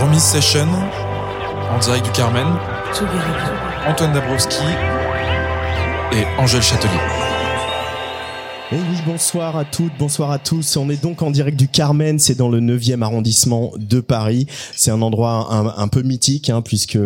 Remise Session, en direct du Carmen, Antoine Dabrowski et Angèle Châtelier. Et oui, bonsoir à toutes, bonsoir à tous. On est donc en direct du Carmen, c'est dans le 9e arrondissement de Paris. C'est un endroit un, peu mythique, hein, puisque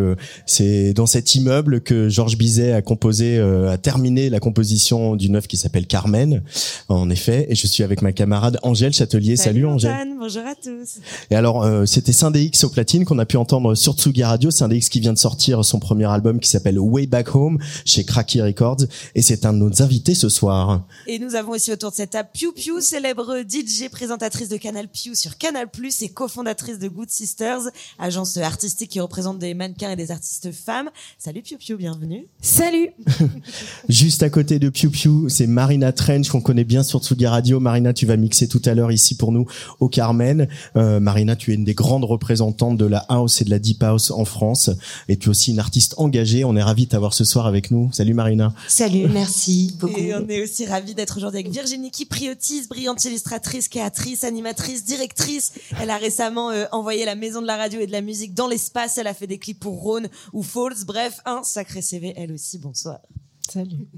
c'est dans cet immeuble que Georges Bizet a composé, euh, a terminé la composition d'une œuvre qui s'appelle Carmen, en effet. Et je suis avec ma camarade Angèle Châtelier. Salut, Salut Angèle. bonjour à tous. Et alors, euh, c'était Syndéx au platine qu'on a pu entendre sur Tsugi Radio. Syndéx qui vient de sortir son premier album qui s'appelle Way Back Home chez Cracky Records. Et c'est un de nos invités ce soir. Et nous avons aussi autour de cette table Piu Piu, célèbre DJ, présentatrice de Canal Piu sur Canal Plus et cofondatrice de Good Sisters, agence artistique qui représente des mannequins et des artistes femmes. Salut Piu Piu, bienvenue. Salut. Juste à côté de Piu Piu, c'est Marina Trench qu'on connaît bien sur Tsugi Radio. Marina, tu vas mixer tout à l'heure ici pour nous au Carmen. Euh, Marina, tu es une des grandes représentantes de la house et de la deep house en France et tu es aussi une artiste engagée. On est ravis de t'avoir ce soir avec nous. Salut Marina. Salut, merci beaucoup. Et on est aussi ravis d'être aujourd'hui Virginie Kipriotis, brillante illustratrice, créatrice, animatrice, directrice. Elle a récemment euh, envoyé la maison de la radio et de la musique dans l'espace. Elle a fait des clips pour Rhône ou Falls. Bref, un sacré CV, elle aussi. Bonsoir. Salut.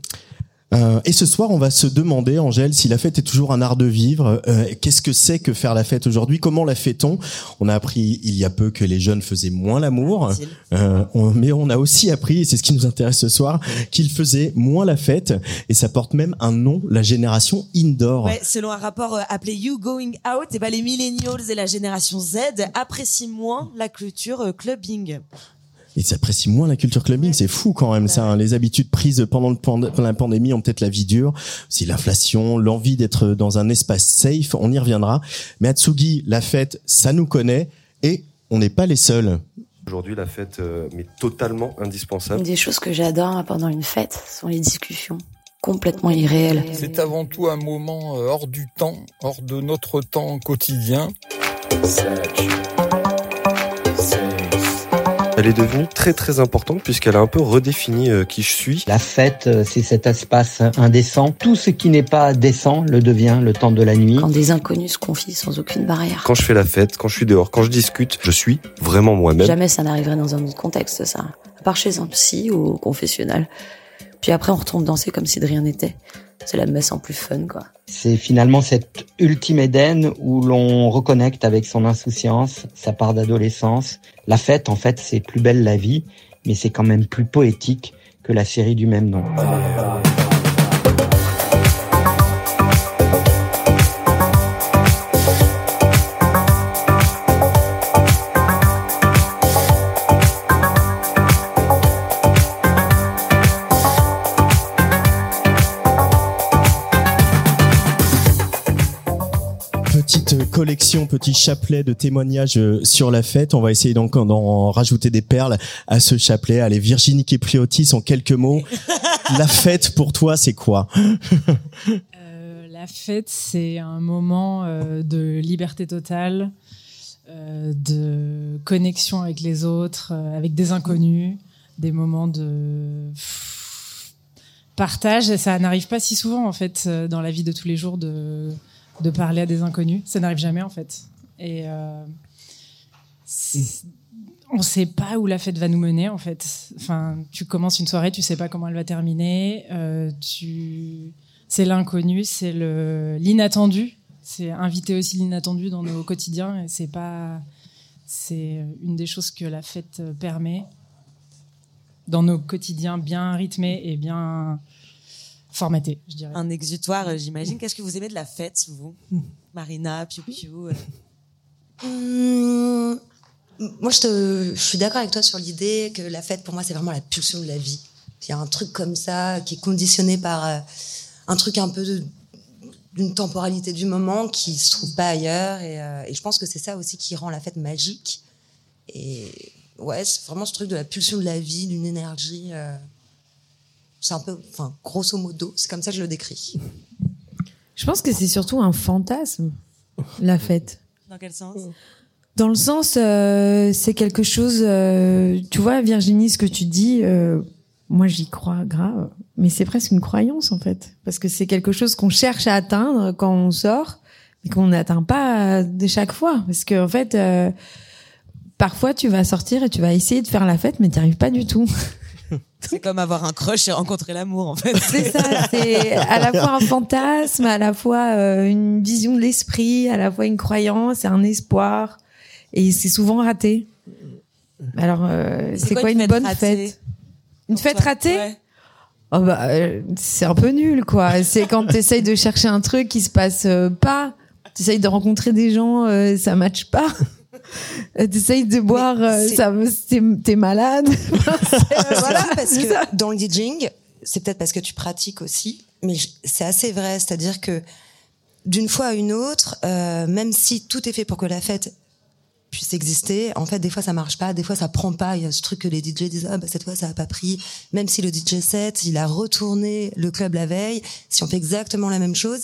Euh, et ce soir, on va se demander, Angèle, si la fête est toujours un art de vivre. Euh, Qu'est-ce que c'est que faire la fête aujourd'hui? Comment la fait-on? On a appris il y a peu que les jeunes faisaient moins l'amour, euh, mais on a aussi appris, et c'est ce qui nous intéresse ce soir, qu'ils faisaient moins la fête. Et ça porte même un nom, la génération indoor. Ouais, selon un rapport appelé You Going Out, et ben les millennials et la génération Z apprécient moins la culture clubbing. Ils apprécient moins la culture clubbing, c'est fou quand même ça. hein. Les habitudes prises pendant, le pand- pendant la pandémie ont peut-être la vie dure. C'est l'inflation, l'envie d'être dans un espace safe, on y reviendra. Mais Atsugi, la fête, ça nous connaît et on n'est pas les seuls. Aujourd'hui, la fête euh, m'est totalement indispensable. Une des choses que j'adore pendant une fête sont les discussions complètement irréelles. C'est avant tout un moment euh, hors du temps, hors de notre temps quotidien. Elle est devenue très très importante puisqu'elle a un peu redéfini euh, qui je suis. La fête, euh, c'est cet espace indécent. Tout ce qui n'est pas décent le devient le temps de la nuit. Quand des inconnus se confient sans aucune barrière. Quand je fais la fête, quand je suis dehors, quand je discute, je suis vraiment moi-même. Jamais ça n'arriverait dans un autre contexte, ça. À part chez un psy ou au confessionnal. Puis après, on retourne danser comme si de rien n'était. C'est la messe en plus fun, quoi. C'est finalement cet ultime Éden où l'on reconnecte avec son insouciance, sa part d'adolescence. La fête, en fait, c'est plus belle la vie, mais c'est quand même plus poétique que la série du même nom. Petite collection, petit chapelet de témoignages euh, sur la fête. On va essayer donc d'en rajouter des perles à ce chapelet. Allez, Virginie Kepliotis, en quelques mots. la fête pour toi, c'est quoi? Euh, la fête, c'est un moment euh, de liberté totale, euh, de connexion avec les autres, euh, avec des inconnus, des moments de partage. Et ça n'arrive pas si souvent, en fait, dans la vie de tous les jours, de, de parler à des inconnus. Ça n'arrive jamais, en fait. Et euh, c'est- on ne sait pas où la fête va nous mener, en fait. Enfin, tu commences une soirée, tu sais pas comment elle va terminer. euh, tu c'est l'inconnu, c'est l'inattendu. C'est inviter aussi l'inattendu dans nos quotidiens. Et c'est pas, c'est une des choses que la fête permet dans nos quotidiens bien rythmés et bien formatés, je dirais. Un exutoire, euh, j'imagine. Qu'est-ce que vous aimez de la fête, vous Marina, Piu Piu euh, Hum, moi, je, te, je suis d'accord avec toi sur l'idée que la fête, pour moi, c'est vraiment la pulsion de la vie. il y a un truc comme ça qui est conditionné par euh, un truc un peu d'une temporalité du moment qui se trouve pas ailleurs. Et, euh, et je pense que c'est ça aussi qui rend la fête magique. Et ouais, c'est vraiment ce truc de la pulsion de la vie, d'une énergie. C'est un peu, enfin, grosso modo, c'est comme ça que je le décris. Je pense que c'est surtout un fantasme, la fête. Dans quel sens? Dans le sens, euh, c'est quelque chose. euh, tu vois, Virginie, ce que tu dis, euh, moi j'y crois grave, mais c'est presque une croyance en fait, parce que c'est quelque chose qu'on cherche à atteindre quand on sort, mais qu'on n'atteint pas de chaque fois, parce que en fait, euh, parfois tu vas sortir et tu vas essayer de faire la fête, mais tu n'y arrives pas du tout. C'est comme avoir un crush et rencontrer l'amour, en fait. C'est ça, c'est à la fois un fantasme, à la fois euh, une vision de l'esprit, à la fois une croyance et un espoir. Et c'est souvent raté. Alors, euh, c'est quoi, une bonne fête? Une fête toi ratée? Ouais. Oh bah, euh, c'est un peu nul, quoi. C'est quand tu essayes de chercher un truc qui se passe euh, pas. Tu essayes de rencontrer des gens, ça matche pas. Euh, T'essayes de boire, euh, ça, t'es malade. voilà, parce que dans le DJing, c'est peut-être parce que tu pratiques aussi, mais c'est assez vrai. C'est-à-dire que d'une fois à une autre, euh, même si tout est fait pour que la fête puisse exister, en fait, des fois ça marche pas, des fois ça prend pas. Il y a ce truc que les DJ disent ah bah cette fois ça a pas pris. Même si le DJ set, il a retourné le club la veille, si on fait exactement la même chose.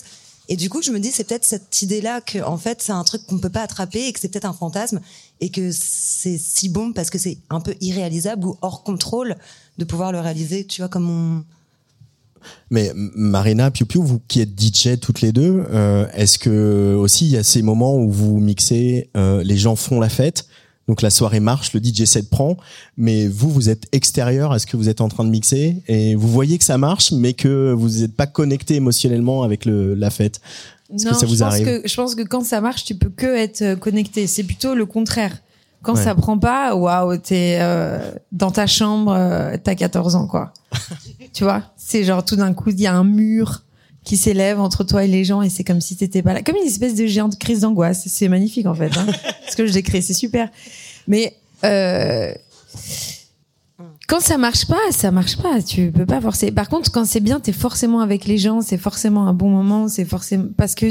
Et du coup, je me dis, c'est peut-être cette idée-là que, en fait, c'est un truc qu'on peut pas attraper et que c'est peut-être un fantasme et que c'est si bon parce que c'est un peu irréalisable ou hors contrôle de pouvoir le réaliser, tu vois, comme on... Mais Marina, Piu Piu, vous qui êtes DJ toutes les deux, euh, est-ce que aussi il y a ces moments où vous mixez, euh, les gens font la fête, donc la soirée marche, le DJ set prend, mais vous vous êtes extérieur, est-ce que vous êtes en train de mixer et vous voyez que ça marche, mais que vous n'êtes pas connecté émotionnellement avec le, la fête Est-ce non, que ça vous je pense que je pense que quand ça marche, tu peux que être euh, connecté. C'est plutôt le contraire. Quand Ouais. ça prend pas, waouh, t'es euh, dans ta chambre, euh, t'as 14 ans, quoi. tu vois, c'est genre tout d'un coup, il y a un mur qui s'élève entre toi et les gens et c'est comme si t'étais pas là, comme une espèce de géante crise d'angoisse. C'est magnifique en fait. Hein. Ce que je décris, c'est super. Mais euh, quand ça marche pas, ça marche pas. Tu peux pas forcer. Par contre, quand c'est bien, t'es forcément avec les gens, c'est forcément un bon moment, c'est forcément parce que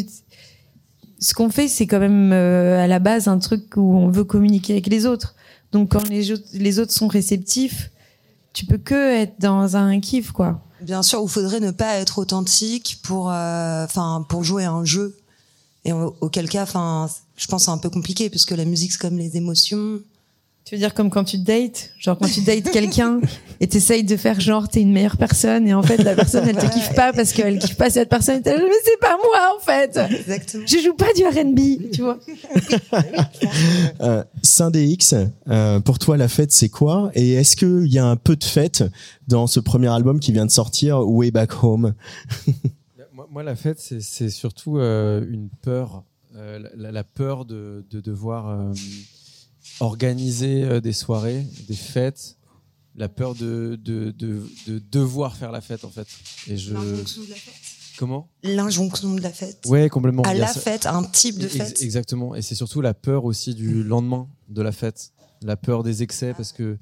ce qu'on fait, c'est quand même euh, à la base un truc où on veut communiquer avec les autres. Donc quand les, les autres sont réceptifs, tu peux que être dans un kiff, quoi. Bien sûr, où faudrait ne pas être authentique pour, euh, enfin, pour jouer à un jeu. Et au- auquel cas, enfin, je pense c'est un peu compliqué puisque la musique c'est comme les émotions. Tu veux dire comme quand tu dates, genre quand tu dates quelqu'un et t'essayes de faire genre t'es une meilleure personne et en fait la personne elle te kiffe pas parce qu'elle kiffe pas cette personne et t'es là, mais c'est pas moi en fait. Exactement. Je joue pas du R&B, tu vois. Euh, Saint-DX, euh, pour toi la fête c'est quoi? Et est-ce qu'il y a un peu de fête dans ce premier album qui vient de sortir, Way Back Home? Moi, moi, la fête, c'est- c'est surtout euh, une peur, euh, la, la peur de, de devoir euh, organiser euh, des soirées, des fêtes, la peur de, de, de, de devoir faire la fête en fait. Et je comment? L'injonction de la fête. Ouais, complètement. À la fête, à un type de Ex- fête. Exactement. Et c'est surtout la peur aussi du lendemain de la fête, la peur des excès parce que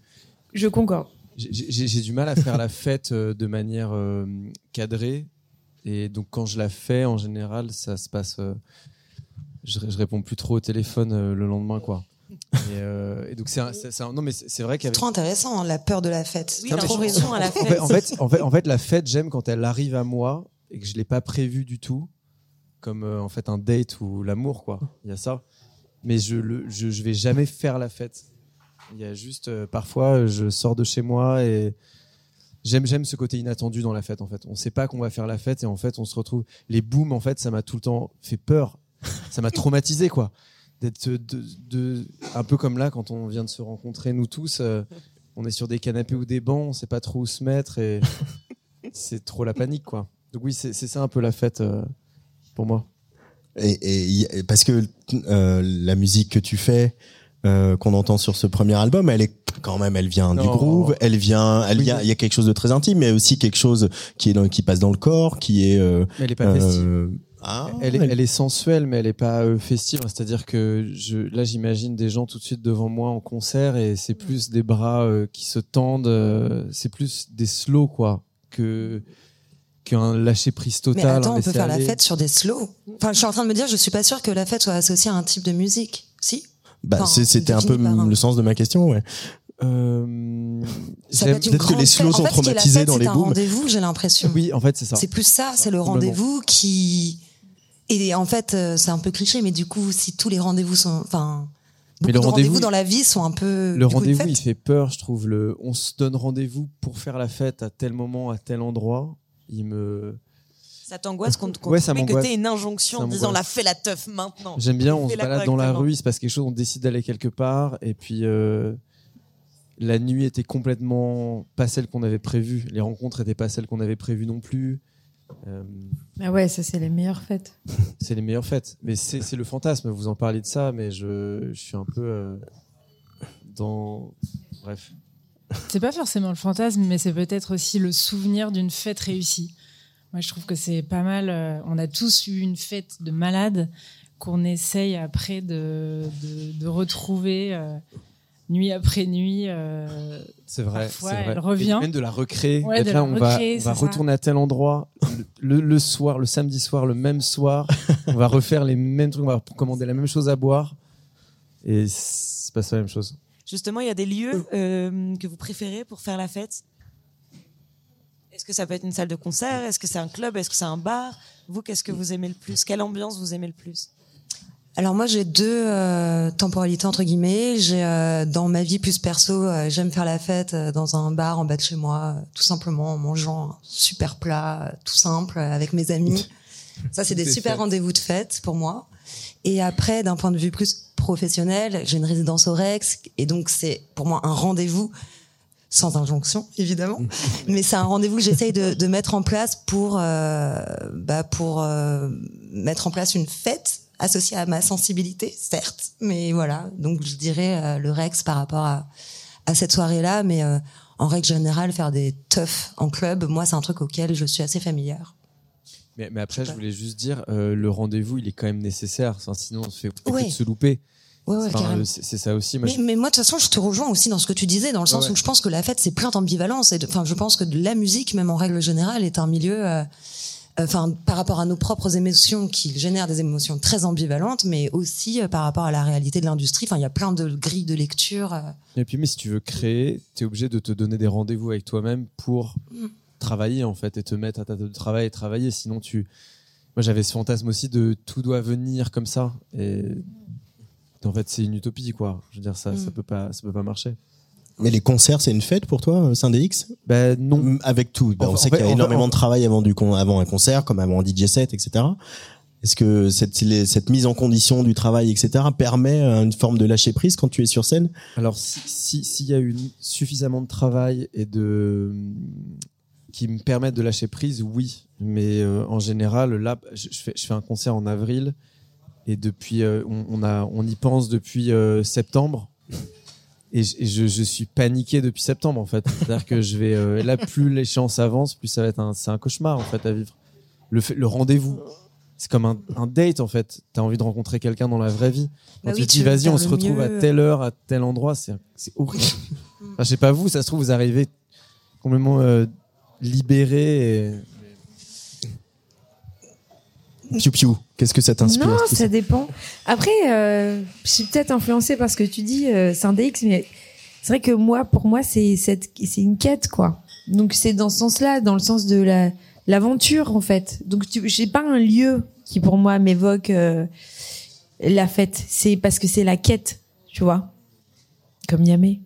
Je concorde. j'ai- du mal à faire la fête euh, de manière euh, cadrée. Et donc, quand je la fais, en général, ça se passe. euh, je, je réponds plus trop au téléphone euh, le lendemain, quoi. Et, euh, et donc, c'est un- c'est- c'est un- non, mais c'est c'est vrai C'est qu'avec. trop intéressant, hein, la peur de la fête. Oui, trop raison. à la En fête. fait, en fait, en fait, en fait, la fête, j'aime quand elle arrive à moi et que je l'ai pas prévu du tout, comme euh, en fait un date ou l'amour, quoi. Il y a ça. Mais je, le, je, je vais jamais faire la fête. Il y a juste euh, parfois, je sors de chez moi et j'aime j'aime ce côté inattendu dans la fête. En fait, on sait pas qu'on va faire la fête et en fait, on se retrouve. Les booms, en fait, ça m'a tout le temps fait peur. Ça m'a traumatisé, quoi. D'être de, de, un peu comme là quand on vient de se rencontrer nous tous. euh, on est sur des canapés ou des bancs, on sait pas trop où se mettre et c'est trop la panique, quoi. Donc oui, c'est ça un peu la fête euh, pour moi. et, et y- et parce que euh, la musique que tu fais, euh, qu'on entend sur ce premier album, elle est quand même, elle vient du groove, elle vient, elle Oui, vient. Il y a quelque chose de très intime, mais aussi quelque chose qui est dans, qui passe dans le corps, qui est. euh, elle est pas festive. Ah, elle, est, elle est sensuelle, mais elle est pas euh, festive. C'est-à-dire que je, là, j'imagine des gens tout de suite devant moi en concert et c'est plus des bras euh, qui se tendent. euh, c'est plus des slow, quoi, que qu'un lâcher prise Mais total. attends, un on peut faire la fête sur des slows. Enfin, je suis en train de me dire, je suis pas sûre que la fête soit associée à un type de musique. Si? Bah, Enfin, c'est- c'était un peu un- le sens de ma question, ouais. Euh, Peut-être que les slows sont en fait, traumatisés dans c'est les un booms. rendez-vous, j'ai l'impression. Oui, en fait, c'est ça. C'est plus ça, c'est le rendez-vous qui. Et en fait, euh, c'est un peu cliché, mais du coup, si tous les rendez-vous sont. Enfin. Mais Beaucoup le de rendez-vous- dans la vie sont un peu. Le rendez-vous, il fait peur, je trouve. Le, on se donne rendez-vous pour faire la fête à tel moment, à tel endroit. Il me. Ça t'angoisse qu'on te Ouais, ça mais que t'aies une injonction en disant la fais la teuf maintenant. J'aime bien, on se balade dans la rue, il se passe quelque chose, on décide d'aller quelque part, et puis euh, la nuit était complètement pas celle qu'on avait prévue. Les rencontres étaient pas celles qu'on avait prévues non plus. Euh, Ah ouais, ça c'est les meilleures fêtes. c'est les meilleures fêtes. Mais c'est c'est le fantasme, vous en parlez de ça, mais je, je suis un peu euh, dans. Bref. C'est pas forcément le fantasme, mais c'est peut-être aussi le souvenir d'une fête réussie. Moi, je trouve que c'est pas mal. euh, on a tous eu une fête de malade qu'on essaye après de, de, de retrouver euh, nuit après nuit. C'est vrai, Parfois, c'est vrai. elle revient. Et même de la recréer. Ouais, de là, la on va, on va retourner à tel endroit le, le soir, le samedi soir, le même soir. on va refaire les mêmes trucs, on va commander la même chose à boire. Et c'est pas ça la même chose. Justement, il y a des lieux euh, que vous préférez pour faire la fête? Est-ce que ça peut être une salle de concert? Est-ce que c'est un club? Est-ce que c'est un bar? Vous, qu'est-ce que vous aimez le plus? Quelle ambiance vous aimez le plus? Alors moi j'ai deux euh, temporalités entre guillemets. J'ai euh, dans ma vie plus perso, euh, j'aime faire la fête euh, dans un bar en bas de chez moi, euh, tout simplement en mangeant un super plat, tout simple, avec mes amis. Ça c'est des super rendez-vous de fête pour moi. Et après, d'un point de vue plus professionnel, j'ai une résidence au Rex et donc c'est pour moi un rendez-vous sans injonction évidemment, mais c'est un rendez-vous que j'essaye de, de mettre en place pour euh, bah pour euh, mettre en place une fête associée à ma sensibilité, certes, mais voilà. Donc je dirais euh, le Rex par rapport à à cette soirée-là, mais euh, en règle générale, faire des teufs en club, moi c'est un truc auquel je suis assez familière. Mais, mais après, je voulais juste dire, euh, le rendez-vous, il est quand même nécessaire. Enfin, sinon, on se fait Ouais. de se louper. Ouais, ouais, Enfin, c'est ça aussi. Mais, je- mais moi, de toute façon, je te rejoins aussi dans ce que tu disais, dans le sens où je pense que la fête, c'est plein d'ambivalence. Enfin, je pense que de la musique, même en règle générale, est un milieu, enfin, par rapport à nos propres émotions, qui génèrent des émotions très ambivalentes, mais aussi euh, par rapport à la réalité de l'industrie. Enfin, il y a plein de grilles de lecture. euh. Et puis, mais si tu veux créer, tu es obligé de te donner des rendez-vous avec toi-même pour Mm. travailler, en fait, et te mettre à ta table de travail et travailler. Sinon, tu. Moi, j'avais ce fantasme aussi de tout doit venir comme ça. Et en fait, c'est une utopie, quoi. Je veux dire, ça, Mm. ça peut pas, ça peut pas marcher. Mais les concerts, c'est une fête pour toi, Syndex Ben non. Avec tout. Ben, En on sait qu'il y a énormément en- de travail avant, du con- avant un concert, comme avant un DJ set, etc. Est-ce que cette, les- cette mise en condition du travail, etc., permet euh, une forme de lâcher prise quand tu es sur scène? Alors, si si- s'il y a eu suffisamment de travail et de qui me permettent de lâcher prise, oui. Mais euh, en général, là, je, je fais, je fais un concert en avril et depuis, euh, on, on a, on y pense depuis euh, septembre. Et, je, et je- je suis paniqué depuis septembre en fait. C'est-à-dire que je vais euh, là, plus l'échéance avance, plus ça va être un, c'est un cauchemar en fait à vivre. Le, rendez-vous, c'est comme un, un date en fait. T'as envie de rencontrer quelqu'un dans la vraie vie. Quand Bah tu oui, te tu dis vas-y, on se retrouve à telle heure, à tel endroit, c'est c'est horrible. Enfin, je sais pas vous, ça se trouve vous arrivez complètement euh, libéré. Et... Piu piu, qu'est-ce que ça t'inspire Non, ça dépend. Après, euh, je suis peut-être influencée par ce que tu dis, euh, Syndex, mais c'est vrai que moi, pour moi, c'est cette, c'est une quête, quoi. Donc c'est dans ce sens-là, dans le sens de la l'aventure, en fait. Donc tu, j'ai pas un lieu qui pour moi m'évoque euh, la fête. C'est parce que c'est la quête, tu vois, comme Yamé.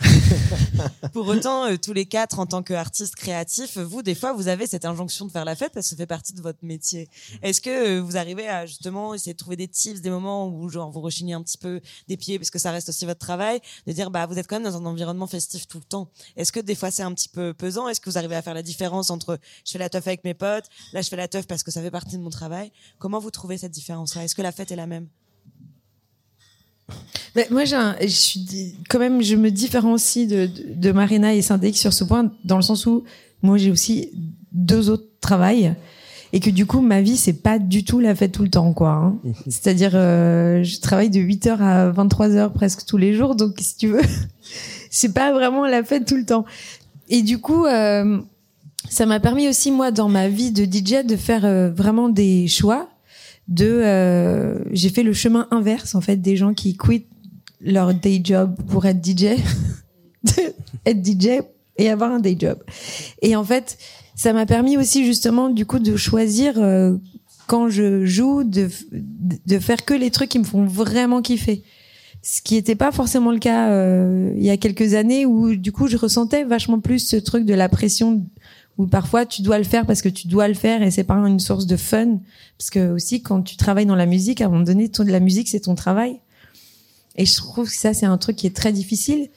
Pour autant, euh, tous les quatre, en tant qu'artistes créatifs, vous, des fois, vous avez cette injonction de faire la fête parce que ça fait partie de votre métier. Est-ce que euh, vous arrivez à justement essayer de trouver des tips, des moments où genre vous rechignez un petit peu des pieds parce que ça reste aussi votre travail, de dire bah vous êtes quand même dans un environnement festif tout le temps. Est-ce que des fois c'est un petit peu pesant? Est-ce que vous arrivez à faire la différence entre je fais la teuf avec mes potes, là je fais la teuf parce que ça fait partie de mon travail? Comment vous trouvez cette différence-là? Est-ce que la fête est la même? Mais moi, un- je suis quand même, je me différencie de, de, de Marina et Syndex sur ce point, dans le sens où moi, j'ai aussi deux autres travails. et que du coup ma vie c'est pas du tout la fête tout le temps quoi. Hein. C'est-à-dire euh, je travaille de 8h à 23h presque tous les jours donc si tu veux c'est pas vraiment la fête tout le temps. Et du coup euh, ça m'a permis aussi moi dans ma vie de DJ de faire euh, vraiment des choix de euh, j'ai fait le chemin inverse en fait des gens qui quittent leur day job pour être DJ être DJ et avoir un day job. Et en fait, ça m'a permis aussi justement du coup de choisir euh, quand je joue de de faire que les trucs qui me font vraiment kiffer. Ce qui n'était pas forcément le cas euh, il y a quelques années où du coup je ressentais vachement plus ce truc de la pression où parfois tu dois le faire parce que tu dois le faire et c'est pas une source de fun parce que aussi quand tu travailles dans la musique à un moment donné la musique c'est ton travail et je trouve que ça c'est un truc qui est très difficile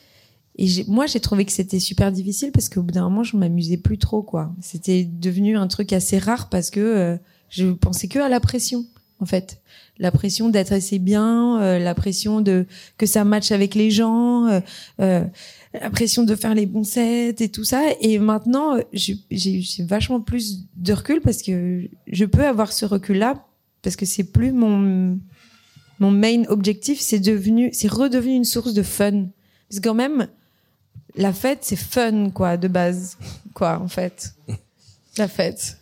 et moi, j'ai trouvé que c'était super difficile parce qu'au bout d'un moment, je m'amusais plus trop, quoi. C'était devenu un truc assez rare parce que euh, je pensais que à la pression, en fait. La pression d'être assez bien, euh, la pression de que ça matche avec les gens, euh, euh la pression de faire les bons sets et tout ça. Et maintenant, j'ai vachement plus de recul parce que je peux avoir ce recul-là parce que c'est plus mon mon main objectif. C'est devenu, c'est redevenu une source de fun. Parce que quand même, la fête, c'est fun, quoi, de base, quoi, en fait. La fête.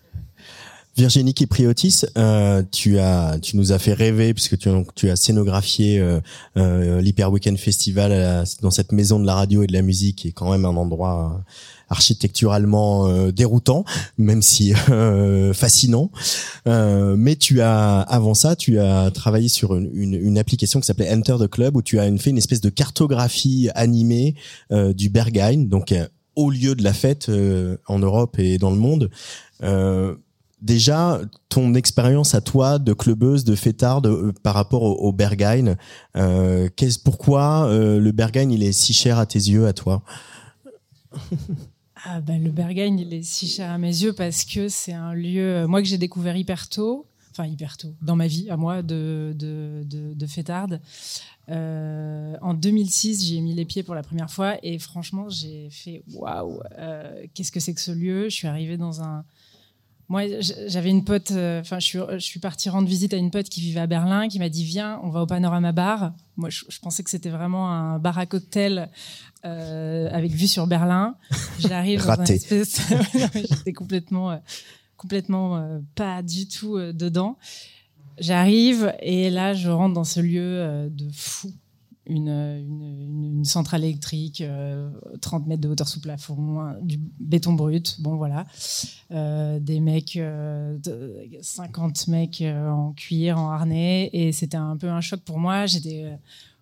Virginie Kipriotis, euh, tu as, tu nous as fait rêver puisque tu, tu as scénographié euh, euh, l'Hyper Weekend Festival dans cette maison de la radio et de la musique, qui est quand même un endroit architecturalement euh, déroutant, même si euh, fascinant. Euh, mais tu as, avant ça, tu as travaillé sur une, une, application qui s'appelait Enter the Club, où tu as fait une espèce de cartographie animée du Berghain, donc au lieu de la fête en Europe et dans le monde. Déjà, ton expérience à toi de clubeuse, de fêtarde par rapport au, au Berghain, euh, pourquoi le Berghain il est si cher à tes yeux, à toi? Ah ben, le Berghain, il est si cher à mes yeux parce que c'est un lieu, euh, moi que j'ai découvert hyper tôt, enfin hyper tôt, dans ma vie, à moi, de, de, de, de fêtarde. Euh, en 2006, j'ai mis les pieds pour la première fois et franchement, j'ai fait waouh, euh, qu'est-ce que c'est que ce lieu? Je suis arrivée dans un. Moi, j'avais une pote, euh, enfin, je suis, je suis partie rendre visite à une pote qui vivait à Berlin, qui m'a dit Viens, on va au Panorama Bar. Moi, je, je pensais que c'était vraiment un bar à cocktail euh, avec vue sur Berlin. J'arrive dans espèce... J'étais complètement, euh, complètement pas du tout dedans. J'arrive et là, je rentre dans ce lieu de fou. Une, centrale électrique, 30 mètres de hauteur sous plafond, du béton brut, bon voilà, des mecs, 50 mecs en cuir, en harnais, et c'était un peu un choc pour moi. J'étais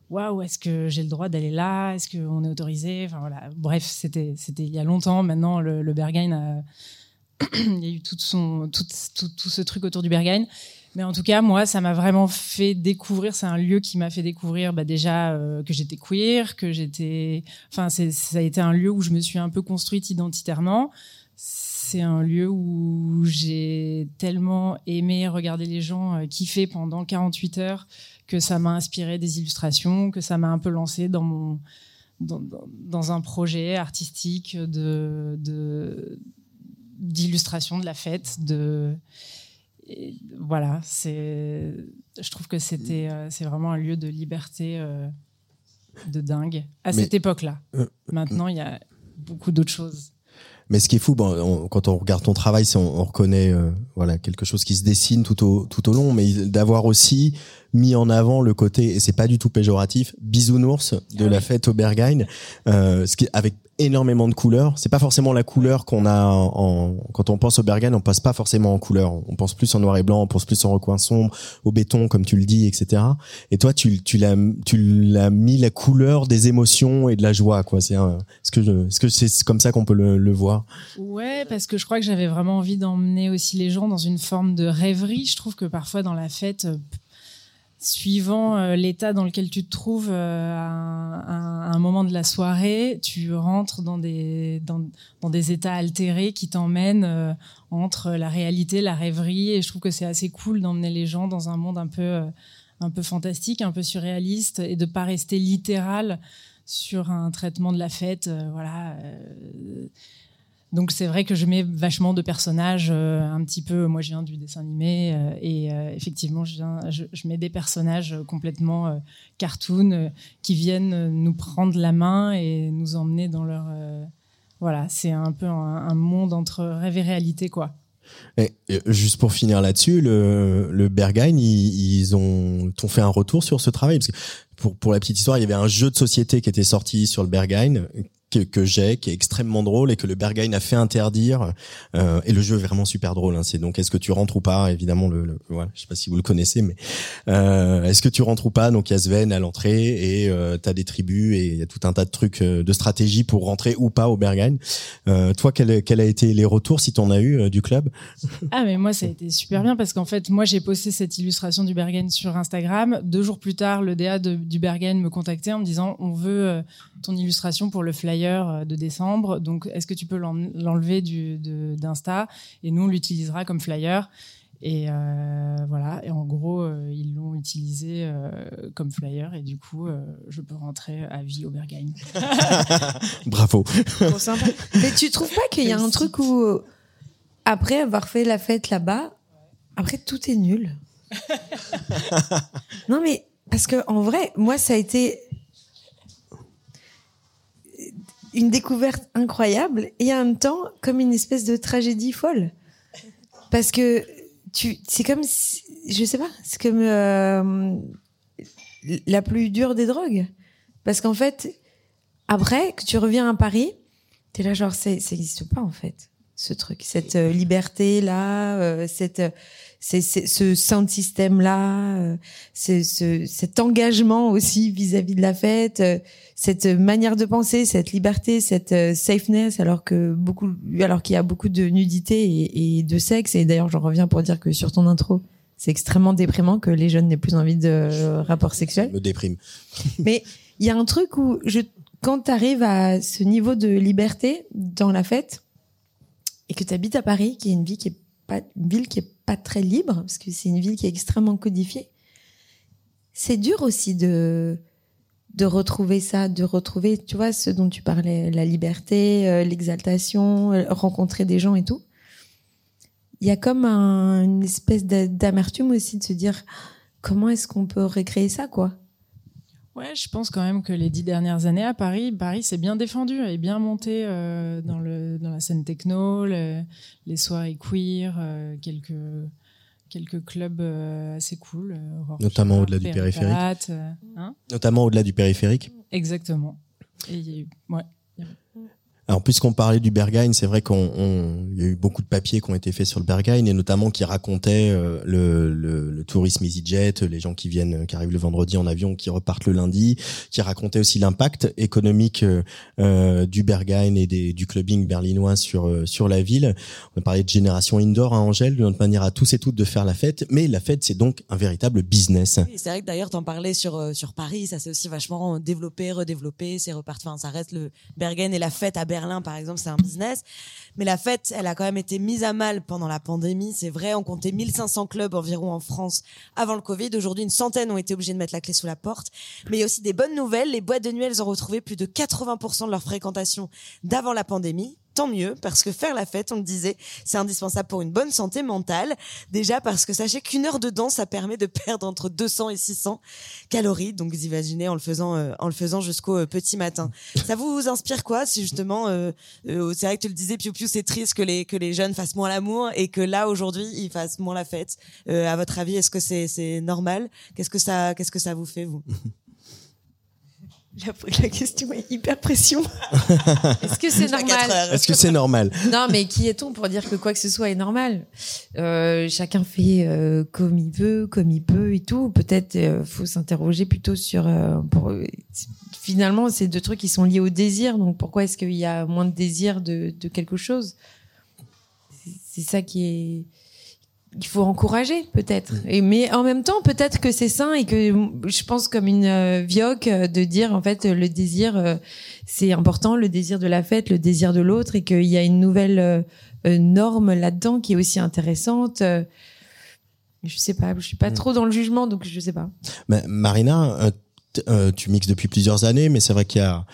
waouh, est-ce que j'ai le droit d'aller là? Est-ce qu'on est autorisé? Enfin voilà. Bref, c'était c'était il y a longtemps. Maintenant, le, le Berghain il y a eu tout son tout, tout, tout, ce truc autour du Berghain. Mais en tout cas, moi, ça m'a vraiment fait découvrir. C'est un lieu qui m'a fait découvrir bah, déjà euh, que j'étais queer, que j'étais. Enfin, ça a été un lieu où je me suis un peu construite identitairement. C'est un lieu où j'ai tellement aimé regarder les gens euh, kiffer pendant 48 heures que ça m'a inspiré des illustrations, que ça m'a un peu lancé dans mon dans, un projet artistique de d'illustration de, la fête de voilà c'est je trouve que c'était euh, c'est vraiment un lieu de liberté euh, de dingue à cette époque-là. Euh, Maintenant, il y a beaucoup d'autres choses. Mais ce qui est fou, bon, quand on regarde ton travail, on, on reconnaît euh, voilà quelque chose qui se dessine tout au tout au long, mais d'avoir aussi mis en avant le côté et c'est pas du tout péjoratif bisounours de ah la fête au Berghain, euh, ce qui avec énormément de couleurs. C'est pas forcément la couleur qu'on a en, quand on pense au Berghain, on passe pas forcément en couleur. On pense plus en noir et blanc, on pense plus en recoin sombre, au béton comme tu le dis, etc. Et toi, tu l'as tu l'as mis la couleur des émotions et de la joie, quoi. C'est est-ce que est-ce que c'est comme ça qu'on peut le, le voir? Ouais, parce que je crois que j'avais vraiment envie d'emmener aussi les gens dans une forme de rêverie. Je trouve que parfois dans la fête suivant euh, l'état dans lequel tu te trouves euh, à, un moment de la soirée, tu rentres dans des états altérés qui t'emmènent euh, entre la réalité, la rêverie, et je trouve que c'est assez cool d'emmener les gens dans un monde un peu un peu fantastique, un peu surréaliste, et de pas rester littéral sur un traitement de la fête, voilà Donc c'est vrai que je mets vachement de personnages un petit peu. Moi, je viens du dessin animé et effectivement, je, mets des personnages complètement cartoon qui viennent nous prendre la main et nous emmener dans leur voilà. C'est un peu un, monde entre rêve et réalité, quoi. Et, juste pour finir là-dessus, le, le Berghain, ils, ils ont, ont fait un retour sur ce travail? Parce que pour, pour la petite histoire, il y avait un jeu de société qui était sorti sur le Berghain que, que j'ai, qui est extrêmement drôle et que le Berghain a fait interdire. Euh, et le jeu est vraiment super drôle. Hein. C'est donc est-ce que tu rentres ou pas? Évidemment, le, le, voilà, je sais pas si vous le connaissez, mais euh, est-ce que tu rentres ou pas? Donc il y a Sven à l'entrée et euh, tu as des tribus et il y a tout un tas de trucs euh, de stratégie pour rentrer ou pas au Berghain. Euh, toi, quel, quel a été les retours si tu en as eu euh, du club? Ah mais moi ça a été super bien parce qu'en fait moi j'ai posté cette illustration du Berghain sur Instagram. Deux jours plus tard, le DA du Berghain me contactait en me disant on veut ton illustration pour le flyer euh, de décembre. Donc, est-ce que tu peux l'enlever d'Insta? Et nous, on l'utilisera comme flyer. Et euh, voilà. Et en gros, euh, ils l'ont utilisé comme flyer. Et du coup, je peux rentrer à vie au Berghain. Bravo. Mais tu trouves pas qu'il y a un truc où, après avoir fait la fête là-bas, après tout est nul? Non, mais parce que en vrai, moi, ça a été une découverte incroyable et en même temps comme une espèce de tragédie folle. Parce que tu, c'est comme, je sais pas, c'est comme euh, la plus dure des drogues. Parce qu'en fait, après que tu reviens à Paris, t'es là genre, ça n'existe pas en fait, ce truc, cette euh, liberté là, euh, cette c'est ce sound système là, euh, c'est ce, cet engagement aussi vis-à-vis de la fête, euh, cette manière de penser, cette liberté, cette euh, safeness, alors que beaucoup, alors qu'il y a beaucoup de nudité et, et de sexe. Et d'ailleurs, j'en reviens pour dire que sur ton intro, c'est extrêmement déprimant que les jeunes n'aient plus envie de rapports sexuels. me déprime. Mais il y a un truc où je, quand tu arrives à ce niveau de liberté dans la fête et que tu habites à Paris, qui est une vie qui est une ville qui est pas très libre parce que c'est une ville qui est extrêmement codifiée. C'est dur aussi de de retrouver ça, de retrouver, tu vois, ce dont tu parlais, la liberté, euh, l'exaltation, euh, rencontrer des gens et tout. Il y a comme une espèce d'amertume aussi de se dire comment est-ce qu'on peut recréer ça, quoi? Ouais, je pense quand même que les dix dernières années à Paris, Paris s'est bien défendu et bien monté euh, dans le dans la scène techno, les soirées queer, euh, quelques quelques clubs euh, assez cool, notamment au-delà du périphérique. Hein notamment au-delà du périphérique. Exactement. Et ouais. Alors puisqu'on parlait du Berghain, c'est vrai qu'on y a eu beaucoup de papiers qui ont été faits sur le Berghain et notamment qui racontaient euh, le, le, le, tourisme EasyJet, les gens qui viennent, qui arrivent le vendredi en avion, qui repartent le lundi, qui racontaient aussi l'impact économique euh, euh du Berghain et des, du clubbing berlinois sur euh, sur la ville. On parlé de génération indoor à Angèle, de notre manière à tous et toutes de faire la fête, mais la fête c'est donc un véritable business. C'est vrai que d'ailleurs t'en parlais sur sur Paris, ça s'est aussi vachement développé, redéveloppé, c'est reparti, enfin ça reste le Berghain et la fête à par exemple, c'est un business. Mais la fête, elle a quand même été mise à mal pendant la pandémie. C'est vrai, on comptait 1500 clubs environ en France avant le Covid. Aujourd'hui, une centaine ont été obligés de mettre la clé sous la porte. Mais il y a aussi des bonnes nouvelles. Les boîtes de nuit, elles ont retrouvé plus de 80% de leur fréquentation d'avant la pandémie tant mieux, parce que faire la fête, on le disait, c'est indispensable pour une bonne santé mentale. Déjà parce que sachez qu'une heure de danse, ça permet de perdre entre 200 et 600 calories. Donc vous imaginez en le faisant, euh, en le faisant jusqu'au euh, petit matin. Ça vous inspire quoi C'est justement, euh, c'est vrai que tu le disais, Piu Piu, c'est triste que les que les jeunes fassent moins l'amour et que là aujourd'hui ils fassent moins la fête. à votre avis, est-ce que c'est c'est normal? Qu'est-ce que ça qu'est-ce que ça vous fait vous? La question est hyper pression. Est-ce que c'est normal Est-ce que c'est normal? Non, mais qui est-on pour dire que quoi que ce soit est normal? Euh, Chacun fait euh, comme il veut, comme il peut et tout. Peut-être euh, faut s'interroger plutôt sur. Euh, pour, finalement, c'est deux trucs qui sont liés au désir. Donc pourquoi est-ce qu'il y a moins de désir de, de quelque chose? C'est ça qui est il faut encourager peut-être. Et mais en même temps, peut-être que c'est sain et que je pense comme une euh, vioque euh, de dire en fait le désir euh, c'est important, le désir de la fête, le désir de l'autre et qu'il y a une nouvelle norme là-dedans qui est aussi intéressante. je sais pas, je suis pas trop dans le jugement donc je sais pas. Mais Marina, euh, tu mixes depuis plusieurs années, mais c'est vrai qu'il y a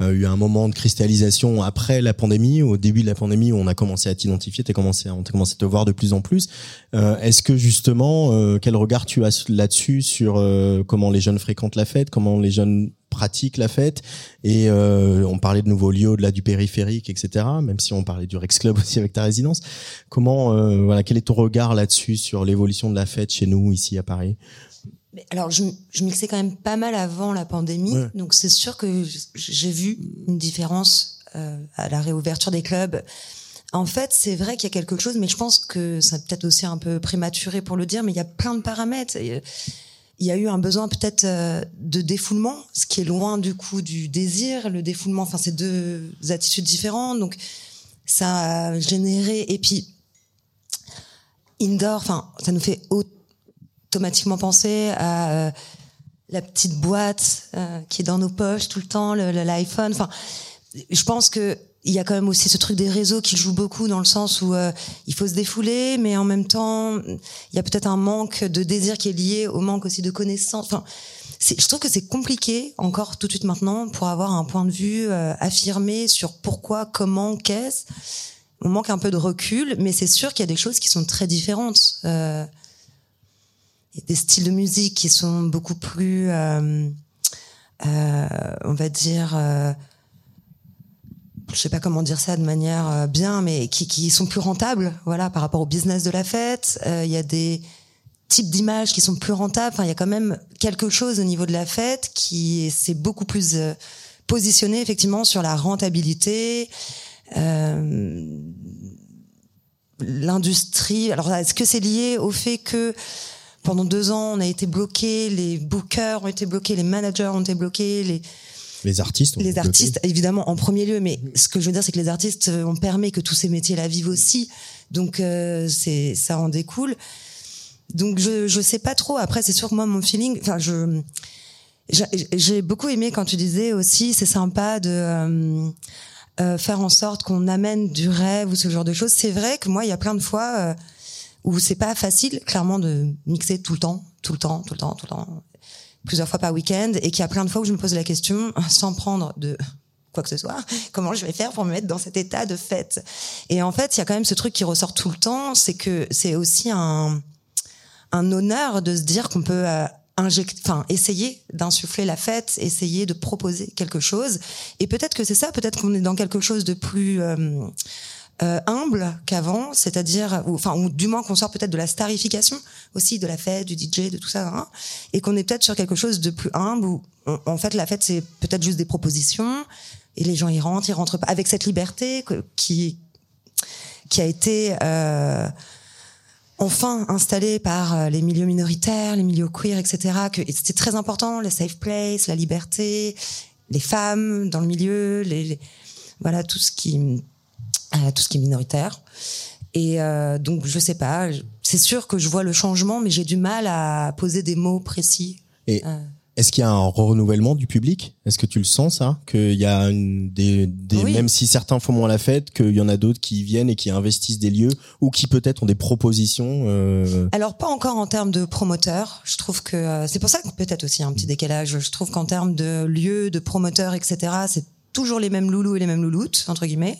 euh, eu un moment de cristallisation après la pandémie, au début de la pandémie où on a commencé à t'identifier, t'as commencé, on t'a commencé à te voir de plus en plus. Euh, est-ce que justement, euh, quel regard tu as là-dessus sur euh, comment les jeunes fréquentent la fête, comment les jeunes pratiquent la fête? Et on parlait de nouveaux lieux au-delà du périphérique, etc. Même si on parlait du Rex Club aussi avec ta résidence. Comment, voilà, quel est ton regard là-dessus sur l'évolution de la fête chez nous ici à Paris? Alors, je, je, mixais quand même pas mal avant la pandémie, donc c'est sûr que j'ai vu une différence euh, à la réouverture des clubs. En fait, c'est vrai qu'il y a quelque chose, mais je pense que c'est peut-être aussi un peu prématuré pour le dire, mais il y a plein de paramètres. Il y a eu un besoin peut-être euh, de défoulement, ce qui est loin du coup du désir. Le défoulement, enfin, c'est deux attitudes différentes, donc ça a généré. Et puis indoor, enfin, ça nous fait autant automatiquement penser à euh, la petite boîte euh, qui est dans nos poches tout le temps, l'iPhone. Enfin, je pense que il y a quand même aussi ce truc des réseaux qui joue beaucoup dans le sens où euh, il faut se défouler, mais en même temps, il y a peut-être un manque de désir qui est lié au manque aussi de connaissances. Enfin, je trouve que c'est compliqué encore tout de suite maintenant pour avoir un point de vue affirmé sur pourquoi, comment, qu'est-ce. On manque un peu de recul, mais c'est sûr qu'il y a des choses qui sont très différentes. Euh, des styles de musique qui sont beaucoup plus, euh, euh, on va dire, euh, je sais pas comment dire ça de manière euh, bien, mais qui, qui sont plus rentables, voilà, par rapport au business de la fête. Euh, il y a des types d'images qui sont plus rentables. Enfin, il y a quand même quelque chose au niveau de la fête qui s'est beaucoup plus positionné effectivement sur la rentabilité. l'industrie. Alors, est-ce que c'est lié au fait que pendant deux ans, on a été bloqué, les bookers ont été bloqués, les managers ont été bloqués, les les artistes. Les artistes, évidemment, en premier lieu. Mais ce que je veux dire, c'est que les artistes ont permis que tous ces métiers-là vivent aussi. Donc, euh, c'est ça en découle. Donc, je je sais pas trop. Après, c'est sûr que moi, mon feeling, enfin, je j'ai beaucoup aimé quand tu disais aussi, c'est sympa de euh, euh, faire en sorte qu'on amène du rêve ou ce genre de choses. C'est vrai que moi, il y a plein de fois. Où c'est pas facile, clairement, de mixer tout le temps, tout le temps, tout le temps, tout le temps, plusieurs fois par week-end, et qu'il y a plein de fois où je me pose la question, sans prendre de quoi que ce soit, comment je vais faire pour me mettre dans cet état de fête. Et en fait, il y a quand même ce truc qui ressort tout le temps, c'est que c'est aussi un, un honneur de se dire qu'on peut euh, injecter, enfin, essayer d'insuffler la fête, essayer de proposer quelque chose. Et peut-être que c'est ça, peut-être qu'on est dans quelque chose de plus euh, euh, humble qu'avant, c'est-à-dire, ou, enfin, ou du moins qu'on sort peut-être de la starification aussi de la fête, du DJ, de tout ça, hein, et qu'on est peut-être sur quelque chose de plus humble où, en fait, la fête c'est peut-être juste des propositions et les gens y rentrent, ils rentrent pas avec cette liberté qui qui a été euh, enfin installée par euh, les milieux minoritaires, les milieux queer, etc. Que c'était très important, le safe place, la liberté, les femmes dans le milieu, les voilà tout ce qui tout ce qui est minoritaire. Et euh, donc, je sais pas. C'est sûr que je vois le changement, mais j'ai du mal à poser des mots précis. Et euh. est-ce qu'il y a un renouvellement du public? Est-ce que tu le sens ça? Qu'il y a une, des, des même si certains font moins la fête, qu'il y en a d'autres qui viennent et qui investissent des lieux ou qui peut-être ont des propositions. Euh... Alors pas encore en termes de promoteurs. Je trouve que euh, c'est pour ça que peut-être aussi un petit décalage. Je trouve qu'en termes de lieux, de promoteurs, etc. C'est toujours les mêmes loulous et les mêmes louloutes entre guillemets.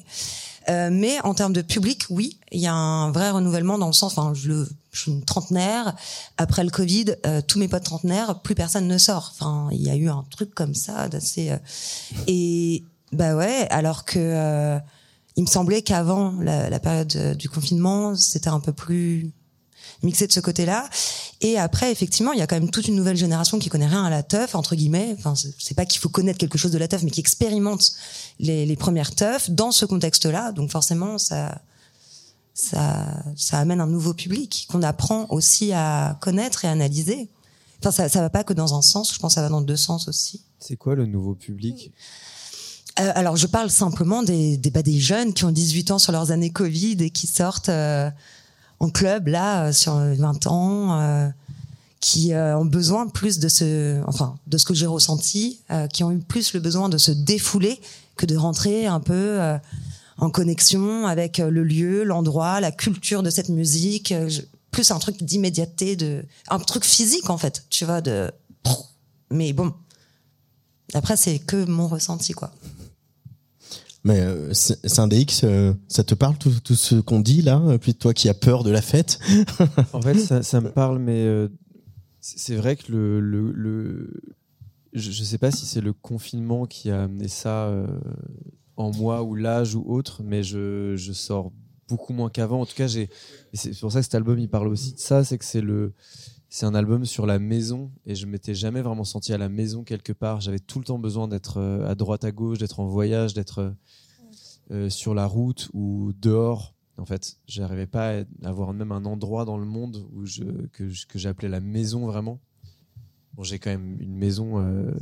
Euh, mais en termes de public, oui, il y a un vrai renouvellement dans le sens, enfin, je, je suis une trentenaire. Après le Covid, euh, tous mes potes trentenaires, plus personne ne sort. Enfin, il y a eu un truc comme ça d'assez. Euh, et bah ouais, alors que il me semblait qu'avant la, la, période du confinement, c'était un peu plus mixé de ce côté-là. Et après, effectivement, il y a quand même toute une nouvelle génération qui connaît rien à la teuf, entre guillemets. Enfin, c'est pas qu'il faut connaître quelque chose de la teuf, mais qui expérimente les, les premières teufs dans ce contexte-là. Donc forcément, ça, ça, ça amène un nouveau public qu'on apprend aussi à connaître et analyser. Enfin, ça, ça va pas que dans un sens. Je pense que ça va dans deux sens aussi. C'est quoi le nouveau public? Euh, alors, je parle simplement des, des, bah, des jeunes qui ont 18 ans sur leurs années Covid et qui sortent euh, en club là euh, sur 20 ans euh, qui euh, ont besoin plus de ce enfin de ce que j'ai ressenti qui ont eu plus le besoin de se défouler que de rentrer un peu en connexion avec le lieu, l'endroit, la culture de cette musique, plus un truc d'immédiateté de un truc physique en fait, tu vois de mais bon, Après, c'est que mon ressenti, quoi. Mais euh, Syndex, euh, ça te parle tout, ce qu'on dit là Puis toi qui as peur de la fête? En fait, ça, me parle, mais euh, c'est vrai que le, je, je sais pas si c'est le confinement qui a amené ça euh, en moi ou l'âge ou autre, mais je, je sors beaucoup moins qu'avant. En tout cas, C'est pour ça que cet album il parle aussi de ça, c'est que c'est le. C'est un album sur la maison et je m'étais jamais vraiment senti à la maison quelque part. J'avais tout le temps besoin d'être euh, à droite, à gauche, d'être en voyage, d'être euh, sur la route ou dehors. En fait, j'arrivais pas à avoir même un endroit dans le monde où que, j'appelais la maison vraiment. Bon, j'ai quand même une maison euh,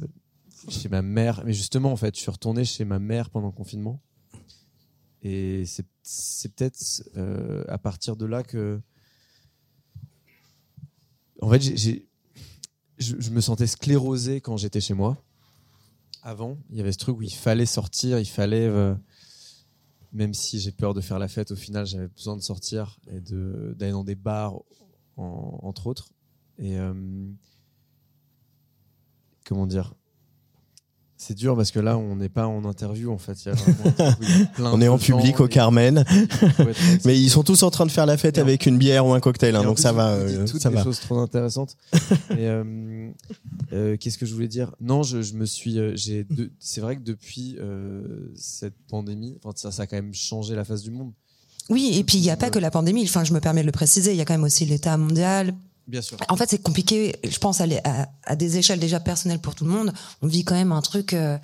chez ma mère, mais justement, en fait, je suis retourné chez ma mère pendant le confinement. Et c'est, peut-être euh, à partir de là que. En fait, j'ai- je, me sentais sclérosé quand j'étais chez moi. Avant, il y avait ce truc où il fallait sortir, il fallait. euh, même si j'ai peur de faire la fête, au final, j'avais besoin de sortir et d'aller dans des bars, en- entre autres. Et. euh, comment dire? C'est dur parce que là on n'est pas en interview en fait il y a vraiment plein On est en public au Carmen, mais ils sont tous en train de faire la fête avec une bière ou un cocktail, hein, donc plus, ça va, euh, toutes ça des va. choses trop intéressantes. Euh, euh, qu'est-ce que je voulais dire? Non, je, je me suis. euh, j'ai C'est vrai que depuis euh, cette pandémie, ça, ça a quand même changé la face du monde. Oui, et puis il n'y a pas que la pandémie. Enfin, je me permets de le préciser. Il y a quand même aussi l'état mondial. Bien sûr. En fait, c'est compliqué. Je pense à, les- à, à des échelles déjà personnelles pour tout le monde. On vit quand même un truc euh,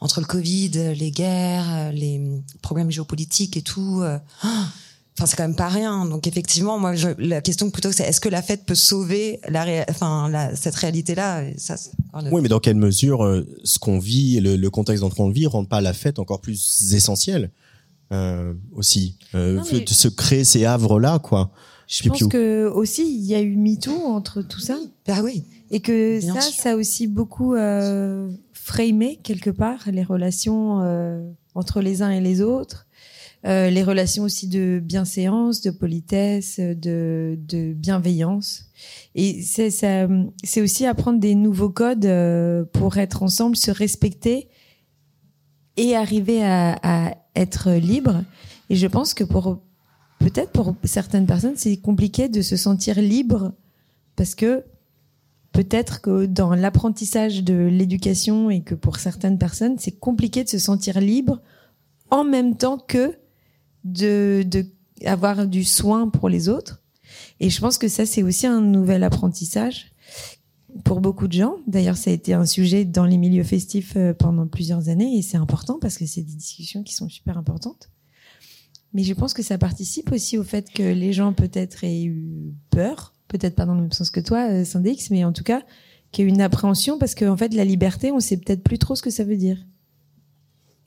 entre le Covid, les guerres, euh, les problèmes géopolitiques et tout. euh, Enfin, c'est quand même pas rien. Donc effectivement, moi, je, la question plutôt, c'est est-ce que la fête peut sauver la, ré- enfin, la, cette réalité-là? Ça, le- Oui, mais dans quelle mesure euh, ce qu'on vit, le, le contexte dans lequel on le vit, rend pas la fête encore plus essentielle euh, aussi? Euh, Non, mais- de se créer ces havres-là, quoi. Je pense que aussi il y a eu MeToo entre tout ça. Ah oui. Et que Bien ça, sûr. ça a aussi beaucoup euh, framé quelque part les relations euh, entre les uns et les autres, Euh, les relations aussi de bienséance, de politesse, de, de bienveillance. Et c'est ça, c'est aussi apprendre des nouveaux codes euh, pour être ensemble, se respecter et arriver à, à être libre. Et je pense que pour peut-être pour certaines personnes, c'est compliqué de se sentir libre parce que peut-être que dans l'apprentissage de l'éducation et que pour certaines personnes, c'est compliqué de se sentir libre en même temps que de, de avoir du soin pour les autres. Et je pense que ça, c'est aussi un nouvel apprentissage pour beaucoup de gens. D'ailleurs, ça a été un sujet dans les milieux festifs euh, pendant plusieurs années et c'est important parce que c'est des discussions qui sont super importantes. Mais je pense que ça participe aussi au fait que les gens peut-être aient eu peur, peut-être pas dans le même sens que toi, euh, Syndex, mais en tout cas qu'il y ait une appréhension parce qu'en fait la liberté, on sait peut-être plus trop ce que ça veut dire.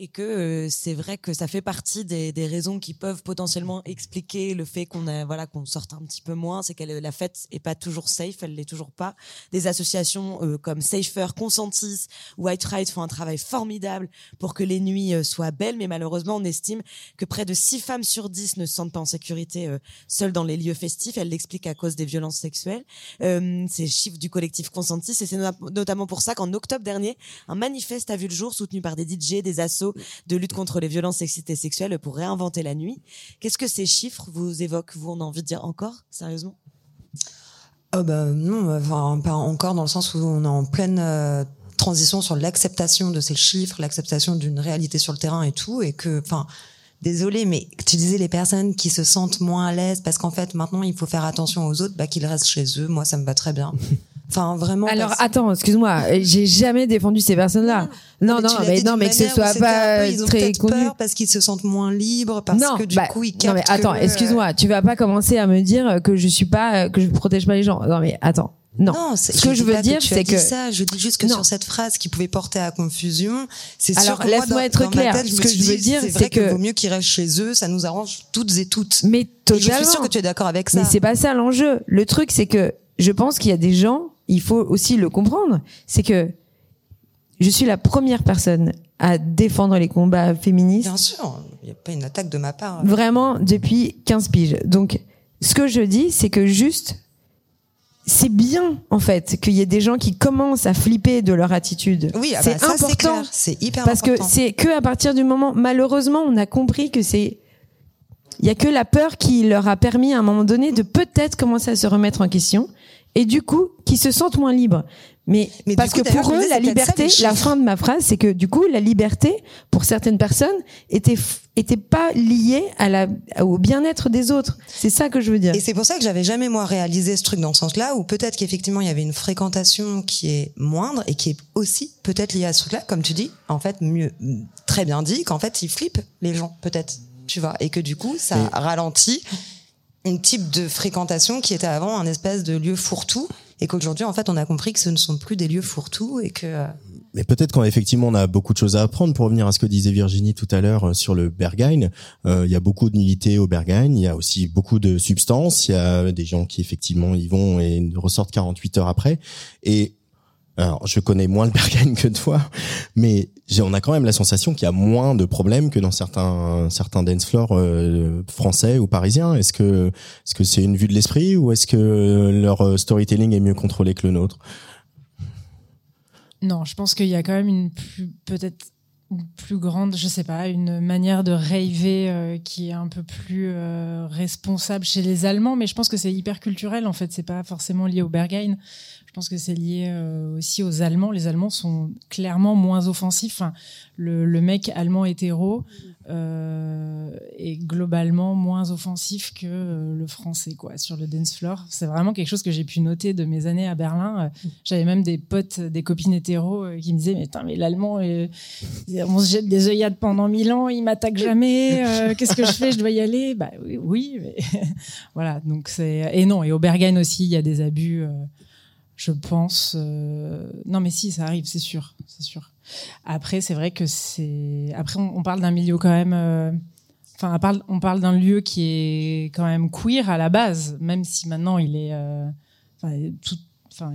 Et que euh, c'est vrai que ça fait partie des, des raisons qui peuvent potentiellement expliquer le fait qu'on voilà qu'on sorte un petit peu moins c'est que la fête est pas toujours safe elle l'est toujours pas. Des associations euh, comme Safer Consentis White Right font un travail formidable pour que les nuits euh, soient belles mais malheureusement on estime que près de 6 femmes sur 10 ne se sentent pas en sécurité euh, seules dans les lieux festifs. Elle l'explique à cause des violences sexuelles. Euh, c'est chiffre du collectif Consentis et c'est no- notamment pour ça qu'en octobre dernier un manifeste a vu le jour soutenu par des DJ des assos de lutte contre les violences sexistes et sexuelles pour réinventer la nuit. Qu'est-ce que ces chiffres vous évoquent Vous, on a envie de dire encore, sérieusement? Oh bah non, enfin pas encore dans le sens où on est en pleine euh, transition sur l'acceptation de ces chiffres, l'acceptation d'une réalité sur le terrain et tout, et que, enfin, désolé, mais tu disais les personnes qui se sentent moins à l'aise parce qu'en fait maintenant il faut faire attention aux autres, bah qu'ils restent chez eux. Moi, ça me va très bien. Enfin, vraiment. Alors parce- attends, excuse-moi, j'ai jamais défendu ces personnes-là. Non, non, mais non, d'une mais que ce soit pas ils ont très connu. peur parce qu'ils se sentent moins libres, parce non, que du bah, coup ils non mais attends, que, euh, excuse-moi, tu vas pas commencer à me dire que je suis pas, que je protège pas les gens. Non mais attends, non. Ce que je veux dire, c'est que ça. Je dis juste que Non. sur cette phrase qui pouvait porter à confusion, c'est Alors, sûr que moi, laisse-moi être tête, Ce que je veux dit, dire, c'est que- qu'il vaut mieux qu'ils restent chez eux. Ça nous arrange toutes et toutes. Mais Et totalement. je suis sûre que tu es d'accord avec ça. Mais c'est pas ça l'enjeu. Le truc, c'est que je pense qu'il y a des gens, il faut aussi le comprendre, c'est que je suis la première personne à défendre les combats féministes. Bien sûr, il n'y a pas une attaque de ma part. Vraiment depuis 15 piges. Donc, ce que je dis, c'est que juste, c'est bien en fait qu'il y ait des gens qui commencent à flipper de leur attitude. Oui, ah c'est bah, c'est important. C'est hyper parce important. que c'est que à partir du moment, malheureusement, on a compris que c'est il y a que la peur qui leur a permis à un moment donné de peut-être commencer à se remettre en question et du coup qui se sentent moins libres. Mais, parce coup, que pour eux, la liberté, la fin de ma phrase, c'est que du coup, la liberté pour certaines personnes était était pas liée à la au bien-être des autres. C'est ça que je veux dire. Et c'est pour ça que j'avais jamais moi réalisé ce truc dans ce sens-là, où peut-être qu'effectivement il y avait une fréquentation qui est moindre et qui est aussi peut-être liée à ce truc-là, comme tu dis, en fait mieux, très bien dit, qu'en fait ils flippent les gens peut-être, tu vois, et que du coup ça Mais- ralentit une type de fréquentation qui était avant un espèce de lieu fourre-tout, et qu'aujourd'hui en fait on a compris que ce ne sont plus des lieux fourre-tout et que euh, Mais peut-être qu'effectivement on a beaucoup de choses à apprendre pour revenir à ce que disait Virginie tout à l'heure euh, sur le Berghain. Euh, Il y a beaucoup de nullité au Berghain, il y a aussi beaucoup de substances, il y a des gens qui effectivement y vont et ressortent 48 heures après. Et alors je connais moins le Berghain que toi, mais on a quand même la sensation qu'il y a moins de problèmes que dans certains certains dance floors euh, français ou parisiens. Est-ce que est-ce que c'est une vue de l'esprit ou est-ce que leur euh, storytelling est mieux contrôlé que le nôtre? Non, je pense qu'il y a quand même une peut-être une plus grande, je sais pas, une manière de rêver euh, qui est un peu plus responsable chez les Allemands, mais je pense que c'est hyper culturel en fait, c'est pas forcément lié au Berghain. Je pense que c'est lié euh, aussi aux Allemands. Les Allemands sont clairement moins offensifs. Le, mec allemand hétéro euh, est globalement moins offensif que euh, le français quoi sur le dance floor. C'est vraiment quelque chose que j'ai pu noter de mes années à Berlin. Euh, J'avais même des potes, des copines hétéros euh, qui me disaient mais mais l'allemand euh, on se jette des œillades pendant mille ans, il m'attaque jamais. euh, Qu'est-ce que je fais Je dois y aller? Bah oui, oui voilà donc et non et au Berghain aussi il y a des abus. Je pense. euh, Non, mais si, ça arrive, c'est sûr, c'est sûr. Après, c'est vrai que c'est. Après, on, parle d'un milieu quand même. euh, Enfin, on parle, d'un lieu qui est quand même queer à la base, même si maintenant il est. euh, Enfin,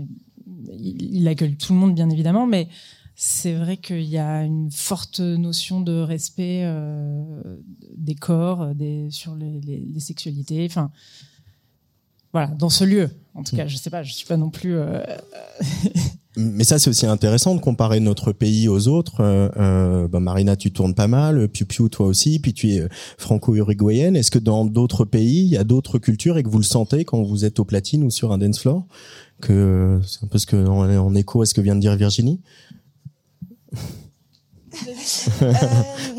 il, il accueille tout le monde, bien évidemment, mais c'est vrai qu'il y a une forte notion de respect des corps, des, sur les, les sexualités. Enfin, voilà, dans ce lieu. En tout cas, je sais pas, je suis pas non plus. euh, Mais ça, c'est aussi intéressant de comparer notre pays aux autres. Euh, euh, bah, Marina, tu tournes pas mal, Piu Piu, toi aussi, puis tu es euh, franco-uruguayenne. Est-ce que dans d'autres pays, il y a d'autres cultures et que vous le sentez quand vous êtes au platine ou sur un dance floor Que c'est un peu ce que en, en écho à ce que vient de dire Virginie?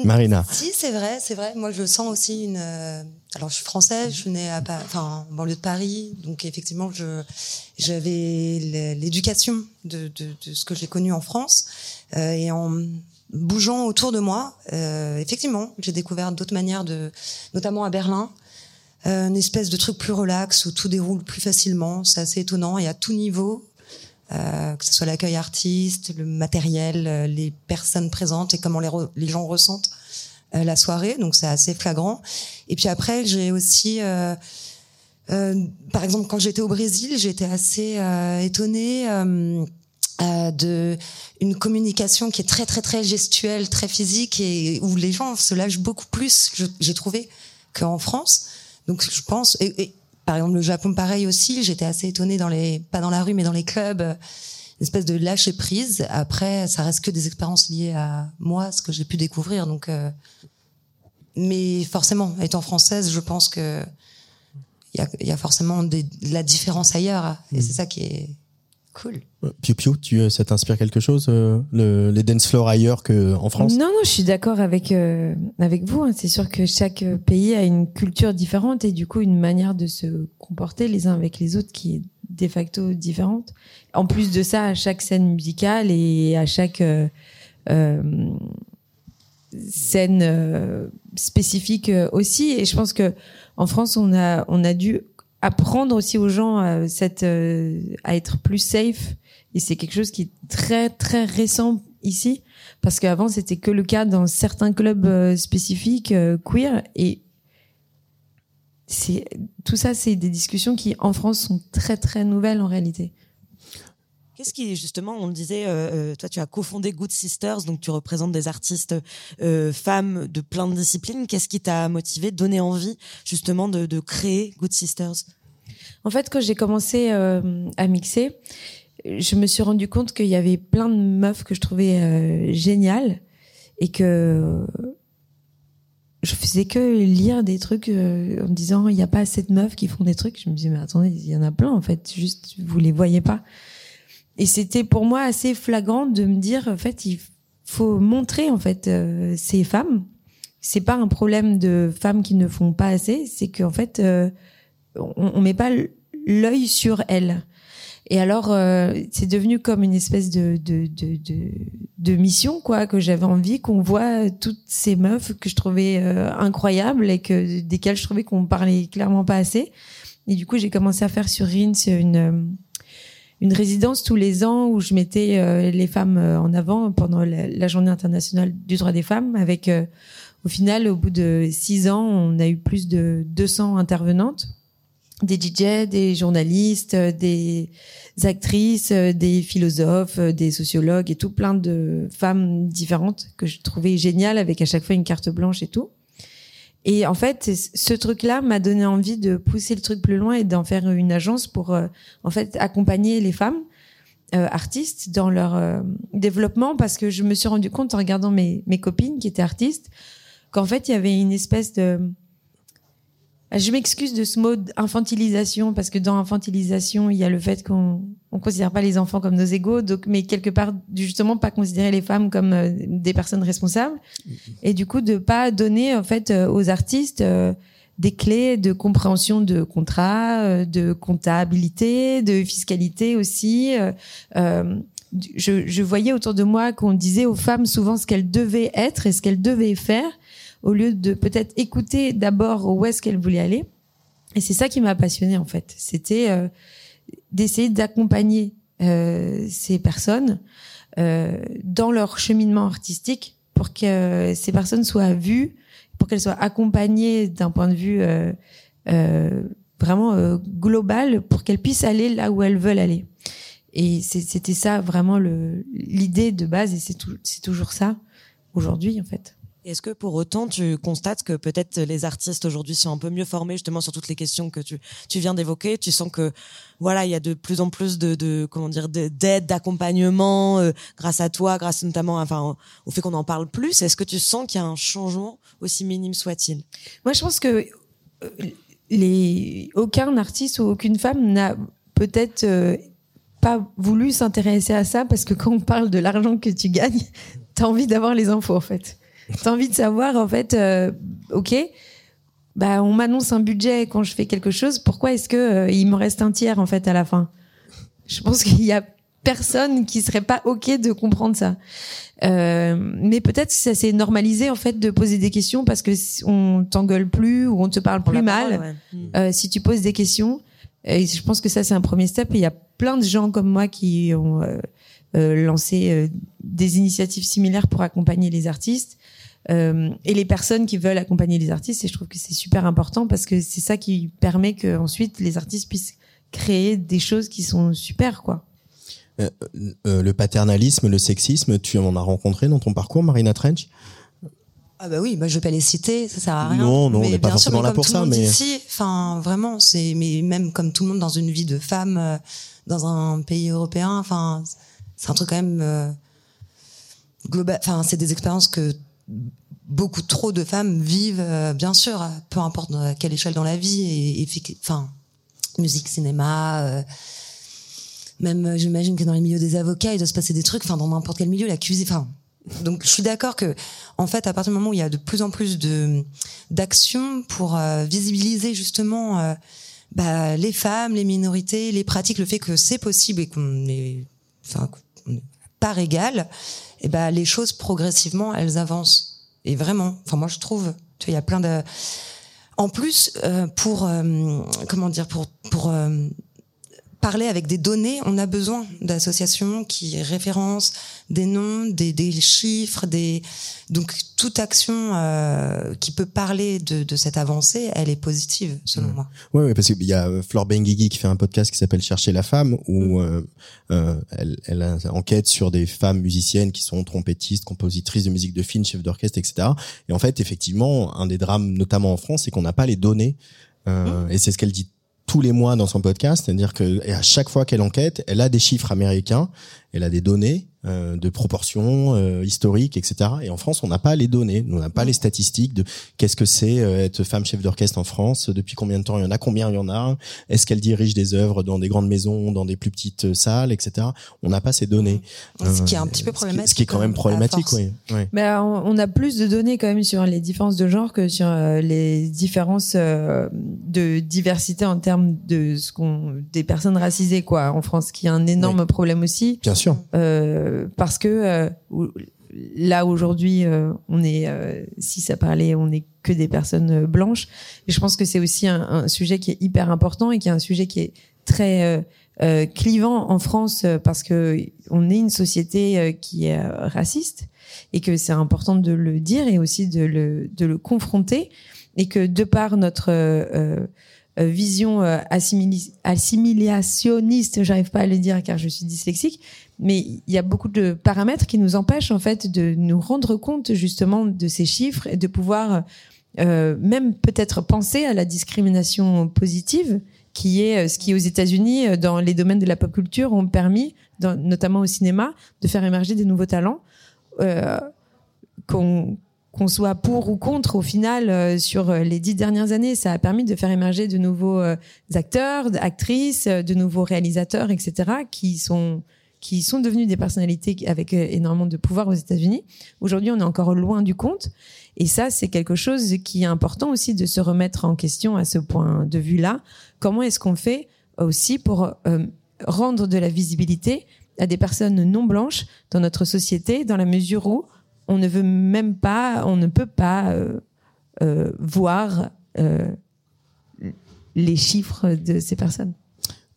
Marina. Si, c'est vrai, c'est vrai. Moi, je sens aussi une. euh, Alors, je suis française, je suis née à, enfin, en banlieue de Paris, donc effectivement, je j'avais l'éducation de, de, de ce que j'ai connu en France, Euh, et en bougeant autour de moi, euh, effectivement, j'ai découvert d'autres manières de, notamment à Berlin, euh, une espèce de truc plus relax où tout déroule plus facilement. C'est assez étonnant et à tout niveau. Euh, que ce soit l'accueil artiste, le matériel, euh, les personnes présentes et comment les, gens ressentent euh, la soirée. Donc c'est assez flagrant. Et puis après, j'ai aussi, par exemple, quand j'étais au Brésil, j'étais assez étonnée de une communication qui est très très très gestuelle, très physique et où les gens se lâchent beaucoup plus. J'ai trouvé qu'en France. Donc je pense. Par exemple, le Japon, pareil aussi. J'étais assez étonnée dans les, pas dans la rue, mais dans les clubs, une espèce de lâcher prise. Après, ça reste que des expériences liées à moi, ce que j'ai pu découvrir. Donc, euh, mais forcément, étant française, je pense que il y a, y a forcément des, de la différence ailleurs, et c'est ça qui est cool. Piu Piu, tu, euh, ça t'inspire quelque chose, euh, le, les dance floors ailleurs qu'en France? Non, non, je suis d'accord avec euh, avec vous. hein. C'est sûr que chaque euh, pays a une culture différente et du coup une manière de se comporter les uns avec les autres qui est de facto différente. En plus de ça, à chaque scène musicale et à chaque euh, euh, scène euh, spécifique euh, aussi. Et je pense que en France, on a on a dû apprendre aussi aux gens euh, cette euh, à être plus safe. Et c'est quelque chose qui est très très récent ici parce qu'avant c'était que le cas dans certains clubs euh, spécifiques queer et c'est tout ça c'est des discussions qui en France sont très très nouvelles en réalité. Qu'est-ce qui, justement, on le disait, euh, euh, toi, tu as cofondé Good Sisters, donc tu représentes des artistes euh, femmes de plein de disciplines. Qu'est-ce qui t'a motivé, donné envie, justement, de, de créer Good Sisters? En fait, quand j'ai commencé euh, à mixer, je me suis rendu compte qu'il y avait plein de meufs que je trouvais euh, géniales et que je faisais que lire des trucs euh, en me disant il n'y a pas assez de meufs qui font des trucs. Je me disais mais attendez, il y en a plein en fait, juste vous les voyez pas. Et c'était pour moi assez flagrant de me dire en fait il faut montrer en fait euh, ces femmes. C'est pas un problème de femmes qui ne font pas assez, c'est qu'en fait euh, on, on met pas l'œil sur elles. Et alors, euh, c'est devenu comme une espèce de, de, de, de, mission, quoi, que j'avais envie qu'on voit toutes ces meufs que je trouvais euh, incroyables et que desquelles je trouvais qu'on parlait clairement pas assez. Et du coup, j'ai commencé à faire sur Rins une euh, une résidence tous les ans où je mettais euh, les femmes euh, en avant pendant la, journée internationale du droit des femmes. Avec, au final, au bout de six ans, on a eu plus de 200 intervenantes des DJ, des journalistes, des actrices, des philosophes, des sociologues et tout plein de femmes différentes que je trouvais géniales avec à chaque fois une carte blanche et tout. Et en fait, ce truc-là m'a donné envie de pousser le truc plus loin et d'en faire une agence pour euh, en fait accompagner les femmes euh, artistes dans leur euh, développement. Parce que je me suis rendu compte en regardant mes mes copines qui étaient artistes qu'en fait il y avait une espèce de je m'excuse de ce mot infantilisation parce que dans infantilisation, il y a le fait qu'on on considère pas les enfants comme nos égaux, donc mais quelque part justement pas considérer les femmes comme euh, des personnes responsables et du coup de pas donner en fait euh, aux artistes euh, des clés de compréhension de contrat, de comptabilité, de fiscalité aussi. Je, je voyais autour de moi qu'on disait aux femmes souvent ce qu'elles devaient être et ce qu'elles devaient faire au lieu de peut-être écouter d'abord où est-ce qu'elle voulait aller. Et c'est ça qui m'a passionnée en fait. C'était euh, d'essayer d'accompagner euh, ces personnes euh, dans leur cheminement artistique pour que ces personnes soient vues, pour qu'elles soient accompagnées d'un point de vue euh, euh, vraiment global, pour qu'elles puissent aller là où elles veulent aller. Et c'était ça vraiment l'idée de base et c'est toujours ça aujourd'hui en fait. Est-ce que pour autant tu constates que peut-être les artistes aujourd'hui sont un peu mieux formés justement sur toutes les questions que tu tu viens d'évoquer? Tu sens que voilà il y a de plus en plus de, comment dire d'aide, d'accompagnement euh, grâce à toi, grâce notamment enfin au fait qu'on en parle plus. Est-ce que tu sens qu'il y a un changement aussi minime soit-il? Moi je pense que euh, aucun artiste ou aucune femme n'a peut-être euh, pas voulu s'intéresser à ça parce que quand on parle de l'argent que tu gagnes, t'as envie d'avoir les infos en fait. T'as envie de savoir, en fait, euh, ok, bah on m'annonce un budget quand je fais quelque chose. Pourquoi est-ce que euh, il me reste un tiers en fait à la fin? Je pense qu'il y a personne qui serait pas ok de comprendre ça. Euh, mais peut-être que ça s'est normalisé en fait de poser des questions parce que on t'engueule plus ou on te parle plus mal euh, si tu poses des questions. Et je pense que ça c'est un premier step. il y a plein de gens comme moi qui ont euh, lancé des initiatives similaires pour accompagner les artistes. Euh, et les personnes qui veulent accompagner les artistes. Et je trouve que c'est super important parce que c'est ça qui permet que ensuite les artistes puissent créer des choses qui sont super, quoi. Euh, euh, le paternalisme, le sexisme, tu en as rencontré dans ton parcours, Marina Trench? Ah bah oui, bah je vais pas les citer, ça sert à rien. Non, non, mais on n'est pas forcément là pour ça, mais ici, enfin vraiment, c'est mais même comme tout le monde dans une vie de femme euh, dans un pays européen, enfin c'est un truc quand même euh, global. Enfin, c'est des expériences que beaucoup trop de femmes vivent, euh, bien sûr, peu importe à quelle échelle dans la vie, et, et musique, cinéma, euh, même euh, j'imagine que dans les milieux des avocats, il doit se passer des trucs, enfin dans n'importe quel milieu, la cuisine, enfin. Donc je suis d'accord que, en fait, à partir du moment où il y a de plus en plus d'actions pour visibiliser justement bah, les femmes, les minorités, les pratiques, le fait que c'est possible et qu'on est, enfin, par et eh ben les choses progressivement elles avancent. Et vraiment, enfin moi je trouve, tu il y a plein de. En plus, euh, pour euh, comment dire, pour pour euh, parler avec des données, on a besoin d'associations qui référencent des noms, des, des chiffres, des donc toute action euh, qui peut parler de, de, cette avancée, elle est positive selon moi. Oui, ouais, parce qu'il y a euh, Flore Benguigui qui fait un podcast qui s'appelle Chercher la femme où mm. euh, euh, elle, elle enquête sur des femmes musiciennes qui sont trompettistes, compositrices de musique de film, chefs d'orchestre, etc. Et en fait, effectivement, un des drames, notamment en France, c'est qu'on n'a pas les données. Euh, mm. Et c'est ce qu'elle dit tous les mois dans son podcast, c'est-à-dire que à chaque fois qu'elle enquête, elle a des chiffres américains, elle a des données euh, de proportions euh, historiques, etc. Et en France, on n'a pas les données, on n'a pas les statistiques de qu'est-ce que c'est euh, être femme chef d'orchestre en France, depuis combien de temps il y en a, combien il y en a, est-ce qu'elle dirige des œuvres dans des grandes maisons, dans des plus petites euh, salles, etc. On n'a pas ces données. Ce qui est un Euh, petit peu ce qui- problématique. Ce qui est quand même à problématique, oui. oui. Mais euh, on a plus de données quand même sur les différences de genre que sur euh, les différences euh, de diversité en termes de ce qu'on des personnes racisées quoi en France, qui est un énorme problème aussi. Bien sûr. Euh, parce que euh, là aujourd'hui euh, on est euh, si ça parlait on est que des personnes euh, blanches et je pense que c'est aussi un, sujet qui est hyper important et qui est un sujet qui est très euh, clivant en France parce que on est une société qui est raciste et que c'est important de le dire et aussi de le de le confronter et que de par notre vision assimilationniste, j'arrive pas à le dire car je suis dyslexique, mais il y a beaucoup de paramètres qui nous empêchent en fait de nous rendre compte justement de ces chiffres et de pouvoir euh, même peut-être penser à la discrimination positive qui est euh, ce qui aux États-Unis euh, dans les domaines de la pop culture ont permis notamment au cinéma de faire émerger des nouveaux talents euh, qu'on qu'on soit pour ou contre, au final, euh, sur les dix dernières années, ça a permis de faire émerger de nouveaux acteurs, actrices, de nouveaux réalisateurs, etc., qui sont qui sont devenus des personnalités avec euh, énormément de pouvoir aux États-Unis. Aujourd'hui, on est encore loin du compte, et ça, c'est quelque chose qui est important aussi de se remettre en question à ce point de vue-là. Comment est-ce qu'on fait aussi pour euh, rendre de la visibilité à des personnes non blanches dans notre société, dans la mesure où on ne veut même pas, on ne peut pas euh, euh, voir euh, les chiffres de ces personnes?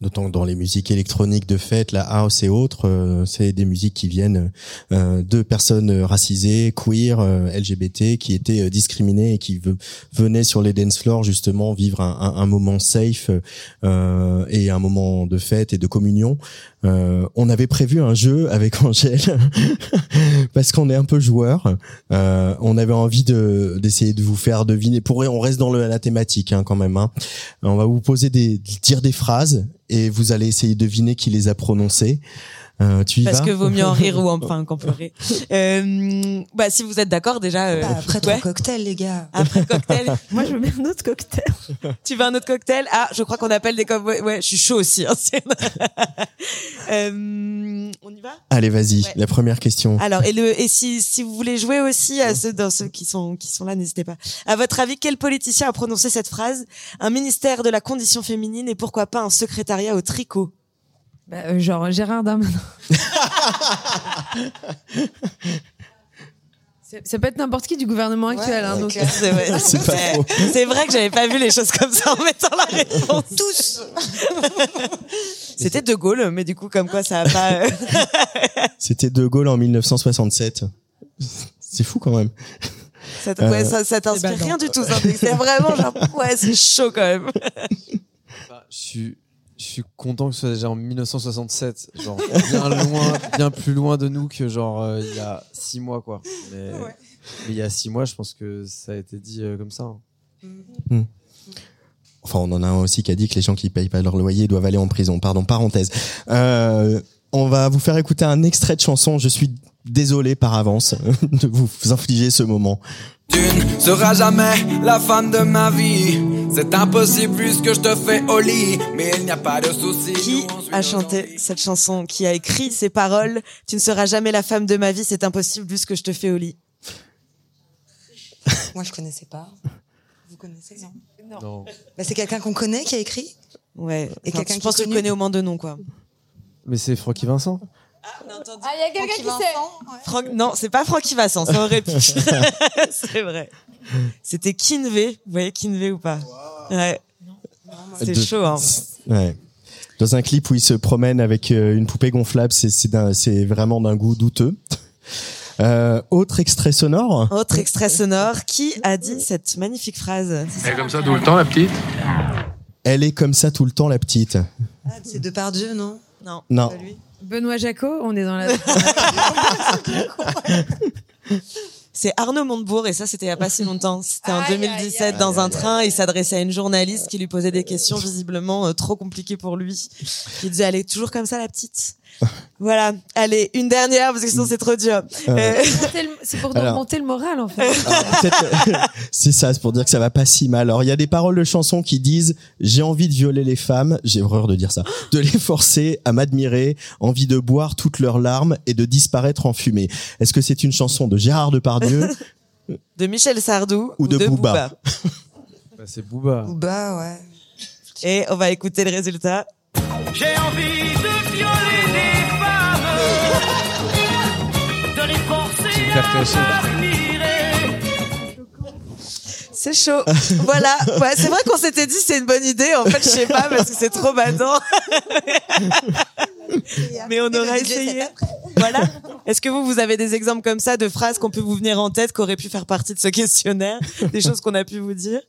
D'autant que dans les musiques électroniques de fête, la house et autres, euh, c'est des musiques qui viennent euh, de personnes racisées, queer, euh, LGBT, qui étaient euh, discriminées et qui ve- venaient sur les dance floors justement vivre un, moment safe et un moment de fête et de communion. Euh, on avait prévu un jeu avec Angèle parce qu'on est un peu joueur. Euh, on avait envie de d'essayer de vous faire deviner. Pour on reste dans le, la thématique hein, quand même. Hein. On va vous poser des dire des phrases et vous allez essayer de deviner qui les a prononcées. Euh, tu y Parce vas que vaut mieux en rire ou enfin qu'en pleurer. Euh, bah si vous êtes d'accord déjà. euh, Bah, après ouais. trois cocktails, les gars. Après le cocktail. Moi, je veux bien un autre cocktail. tu veux un autre cocktail? Ah, je crois qu'on appelle des co- ouais, ouais, je suis chaud aussi. Hein, Euh, on y va? Allez, vas-y. Ouais. La première question. Alors et le et si si vous voulez jouer aussi à ceux dans ceux qui sont qui sont là, n'hésitez pas. À votre avis, quel politicien a prononcé cette phrase? Un ministère de la condition féminine et pourquoi pas un secrétariat au tricot? Bah, euh, genre Gérard Darmanin. C'est- Ça peut être n'importe qui du gouvernement actuel. hein, donc, C'est vrai. C'est pas Ouais. faux. C'est vrai que j'avais pas vu les choses comme ça en mettant la réponse. Tous C'était De Gaulle, mais du coup, comme quoi ça a pas. euh, C'était De Gaulle en 1967. C'est fou quand même. ça, t- ouais, Euh, ça, ça t'inspire badant. rien du tout. ça. C'est vraiment genre, ouais, c'est chaud quand même. Bah, je suis, je suis content que ce soit déjà en 1967, genre bien loin, bien plus loin de nous que genre euh, il y a six mois quoi. Mais, mais il y a six mois, je pense que ça a été dit euh, comme ça. hein. Enfin, on en a un aussi qui a dit que les gens qui payent pas leur loyer doivent aller en prison. Pardon, parenthèse. Euh, on va vous faire écouter un extrait de chanson. Je suis désolé par avance de vous infliger ce moment. Tu ne seras jamais la femme de ma vie. C'est impossible puisque je te fais au lit. Mais il n'y a pas de souci. Qui a chanté cette chanson? Qui a écrit ces paroles? Tu ne seras jamais la femme de ma vie, c'est impossible vu ce que je te fais au lit. Moi, je connaissais pas. Vous connaissez, non? Non. Bah, c'est quelqu'un qu'on connaît qui a écrit? Ouais. Et Enfin, quelqu'un je qui pense que je connais au moins deux noms, quoi. Mais c'est Francky Vincent. Ah, il y a quelqu'un qui sait. Franck, non, c'est pas Francky Vincent, ça aurait pu. c'est vrai. C'était Kinvey. Vous voyez Kinvey ou pas Ouais. C'est De- chaud, hein. Ouais. Dans un clip où il se promène avec euh, une poupée gonflable, c'est vraiment d'un goût douteux. Euh, autre extrait sonore. Autre extrait sonore. Qui a dit cette magnifique phrase Elle est comme ça tout le temps, la petite? Elle est comme ça tout le temps, la petite. Ah, c'est Depardieu, non? Non. Non. Benoît Jacot, on est dans la. C'est Arnaud Montebourg et ça c'était il y a pas si longtemps. C'était en 2017 dans un train. Il s'adressait à une journaliste qui lui posait des questions visiblement euh, trop compliquées pour lui. Il disait allez toujours comme ça la petite? Voilà, allez une dernière parce que sinon c'est trop dur. Euh, C'est pour Alors- remonter le moral en fait. Peut-être- c'est ça, c'est pour dire que ça va pas si mal. Alors, il y a des paroles de chansons qui disent j'ai envie de violer les femmes, j'ai horreur de dire ça, de les forcer à m'admirer, envie de boire toutes leurs larmes et de disparaître en fumée. Est-ce que c'est une chanson de Gérard Depardieu de Michel Sardou ou de, Booba, Bah, c'est Booba. Booba, ouais. Et on va écouter le résultat. J'ai envie de violer forcer Super à classique. m'admirer. C'est chaud. voilà. Ouais, c'est vrai qu'on s'était dit c'est une bonne idée. En fait, je sais pas parce que c'est trop badant. Mais on aura essayé. Voilà. Est-ce que vous, vous avez des exemples comme ça de phrases qu'on peut vous venir en tête, qui auraient pu faire partie de ce questionnaire, des choses qu'on a pu vous dire?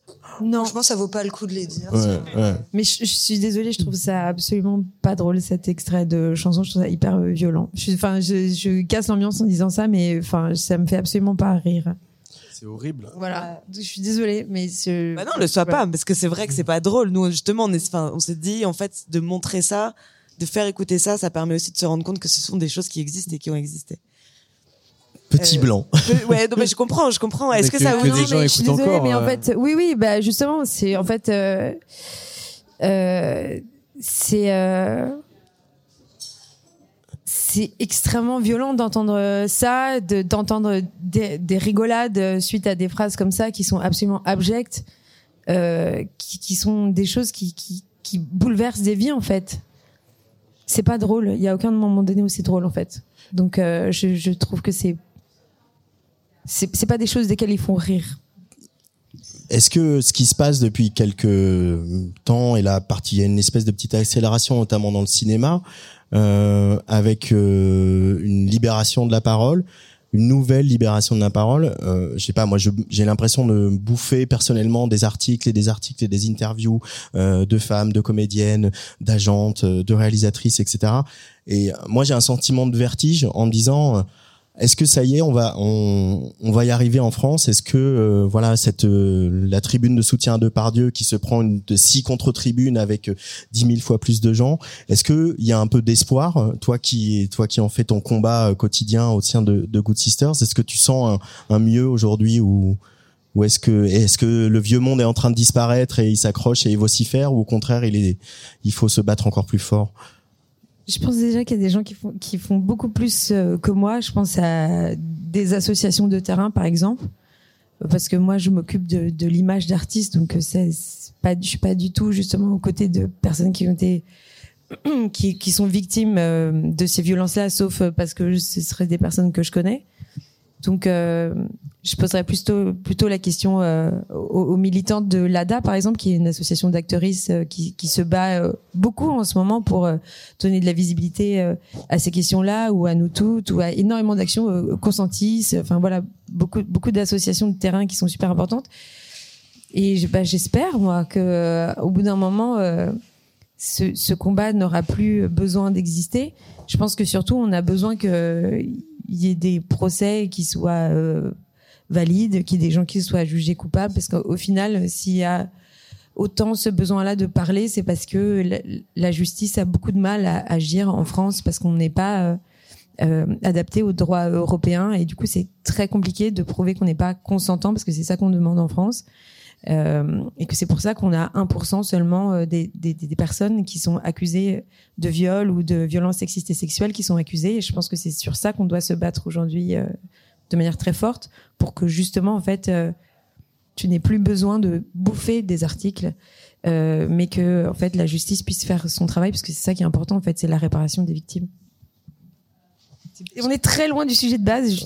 Non. Franchement, ça vaut pas le coup de les dire. Ouais, ouais. Mais je, je suis désolée, je trouve ça absolument pas drôle cet extrait de chanson. Je trouve ça hyper violent. Je, suis- enfin, je, je casse l'ambiance en disant ça, mais enfin, ça me fait absolument pas rire. C'est horrible. Voilà. Je suis désolée, mais. Bah non, le sois pas, parce que c'est vrai que c'est pas drôle. Nous, justement, on est, enfin, on s'est dit, en fait, de montrer ça, de faire écouter ça, ça permet aussi de se rendre compte que ce sont des choses qui existent et qui ont existé. Petit Euh, blanc. Peu- Ouais, non, mais je comprends, je comprends. Est-ce que, que- ça vous des dit gens mais je suis désolée, encore, mais en euh. fait, oui, oui, bah justement, c'est en fait, euh, euh, c'est euh, c'est extrêmement violent d'entendre ça, de- d'entendre des, des rigolades suite à des phrases comme ça qui sont absolument abjectes, euh, qui, sont des choses qui, bouleversent des vies en fait. C'est pas drôle. Il y a aucun moment donné où c'est drôle en fait. Donc euh, je, je trouve que c'est c'est pas des choses desquelles ils font rire. Est-ce que ce qui se passe depuis quelques temps et la partie, il y a une espèce de petite accélération, notamment dans le cinéma, euh, avec euh, une libération de la parole, une nouvelle libération de la parole. Euh, je sais pas, moi, j'ai l'impression de bouffer personnellement des articles et des articles et des interviews euh, de femmes, de comédiennes, d'agentes, euh, de réalisatrices, etc. Et euh, moi, j'ai un sentiment de vertige en me disant. euh, est-ce que ça y est, on va on, on va y arriver en France? Est-ce que euh, voilà cette euh, la tribune de soutien de Pardieu qui se prend une de six contre-tribunes avec euh, dix mille fois plus de gens Est-ce que il y a un peu d'espoir euh, Toi qui toi qui en fais ton combat euh, quotidien au sein de, de Good Sisters, est-ce que tu sens un, un mieux aujourd'hui ou ou est-ce que est-ce que le vieux monde est en train de disparaître et il s'accroche et il vocifère ou au contraire il est il faut se battre encore plus fort? Je pense déjà qu'il y a des gens qui font, qui font beaucoup plus euh, que moi. Je pense à des associations de terrain, par exemple, parce que moi, je m'occupe de, de l'image d'artistes, donc euh, c'est pas, je suis pas du tout justement aux côtés de personnes qui ont été qui, qui sont victimes euh, de ces violences-là, sauf parce que ce seraient des personnes que je connais. Donc, euh, je poserais plutôt plutôt la question euh, aux, aux militantes de l'ADA, par exemple, qui est une association d'actrices euh, qui, qui se bat euh, beaucoup en ce moment pour euh, donner de la visibilité euh, à ces questions-là, ou à nous toutes, ou à énormément d'actions consentis. Enfin voilà, beaucoup beaucoup d'associations de terrain qui sont super importantes. Et bah, j'espère moi que au bout d'un moment, ce, ce combat n'aura plus besoin d'exister. Je pense que surtout, on a besoin qu'il y ait des procès qui soient euh, valides, qu'il y des gens qui soient jugés coupables, parce qu'au au final, s'il y a autant ce besoin-là de parler, c'est parce que la, justice a beaucoup de mal à agir en France, parce qu'on n'est pas euh, euh, adapté aux droits européens, et du coup, c'est très compliqué de prouver qu'on n'est pas consentant, parce que c'est ça qu'on demande en France. Euh, et que c'est pour ça qu'on a 1% seulement euh, des, des, personnes qui sont accusées de viol ou de violences sexistes et sexuelles qui sont accusées. Et je pense que c'est sur ça qu'on doit se battre aujourd'hui euh, de manière très forte pour que justement, en fait, tu n'aies plus besoin de bouffer des articles, mais que en fait la justice puisse faire son travail, parce que c'est ça qui est important, en fait, c'est la réparation des victimes. Et on est très loin du sujet de base.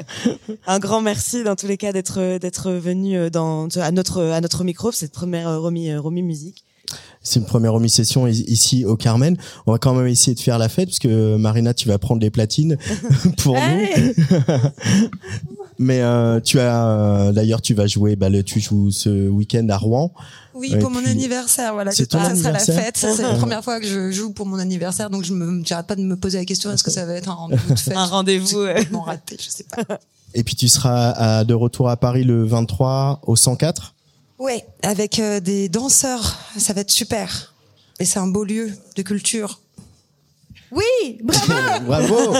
Un grand merci dans tous les cas d'être d'être venu euh, dans à notre à notre micro cette première euh, Romy euh, musique. C'est une première omi-session i- ici au Carmen. On va quand même essayer de faire la fête parce que Marina, tu vas prendre les platines pour nous. Mais euh, tu as d'ailleurs tu vas jouer bah, le, tu joues ce week-end à Rouen. Oui, pour mon anniversaire, voilà. C'est ton ça sera la fête. C'est la première fois que je joue pour mon anniversaire, donc je me, j'arrête pas de me poser la question est-ce que ça va être un rendez-vous de fête Un rendez-vous, raté, je sais pas. Et puis tu seras à- de retour à Paris le 23 au 104. Ouais, avec euh, des danseurs, ça va être super. Et c'est un beau lieu de culture. Oui, bravo Bravo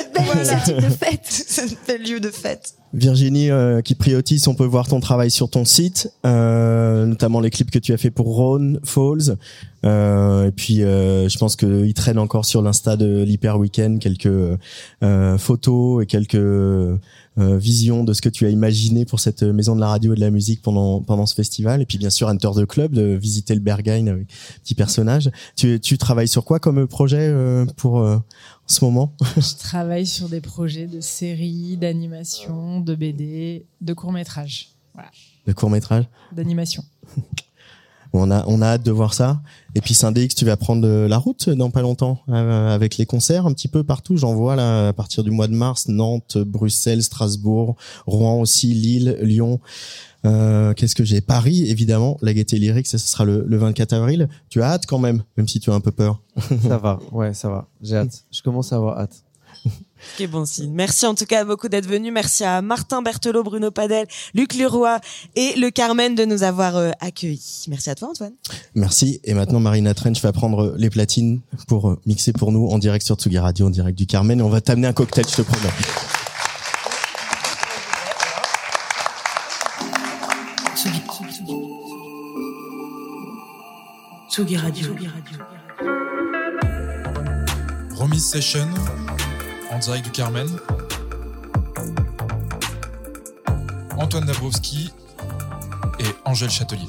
cette belle initiative de fête. c'est un bel lieu de fête. Virginie euh, qui priotise, on peut voir ton travail sur ton site, euh, notamment les clips que tu as fait pour Rhône, Falls. Euh, et puis euh, je pense qu'il traîne encore sur l'insta de l'Hyper Weekend quelques euh, photos et quelques euh, visions de ce que tu as imaginé pour cette maison de la radio et de la musique pendant pendant ce festival. Et puis bien sûr Enter the Club, de visiter le Berghain avec petit personnage. Tu, tu travailles sur quoi comme projet euh, pour euh, ce moment Je travaille sur des projets de séries, d'animation, de BD, de courts-métrages. Voilà, Le court métrage d'animation. Bon, on a on a hâte de voir ça. Et puis Syndex, tu vas prendre euh, la route dans pas longtemps euh, avec les concerts un petit peu partout. J'en vois là à partir du mois de mars, Nantes, Bruxelles, Strasbourg, Rouen aussi, Lille, Lyon. Euh, Qu'est-ce que j'ai? Paris, évidemment. La Gaieté Lyrique, ça, ce sera le, le 24 avril. Tu as hâte quand même, même si tu as un peu peur. Ça va, ouais, ça va. J'ai hâte. Je commence à avoir hâte. Quel bon signe. Merci en tout cas beaucoup d'être venu. Merci à Martin Berthelot, Bruno Padel, Luc Leroy et le Carmen de nous avoir euh, accueillis. Merci à toi Antoine. Merci. Et maintenant, Marina Trench va prendre les platines pour euh, mixer pour nous en direct sur Tsugi Radio, en direct du Carmen. Et on va t'amener un cocktail, je te promets. Tsugi, Radio. Remise Session en du Carmen. Antoine Dabrowski et Angèle Châtelier.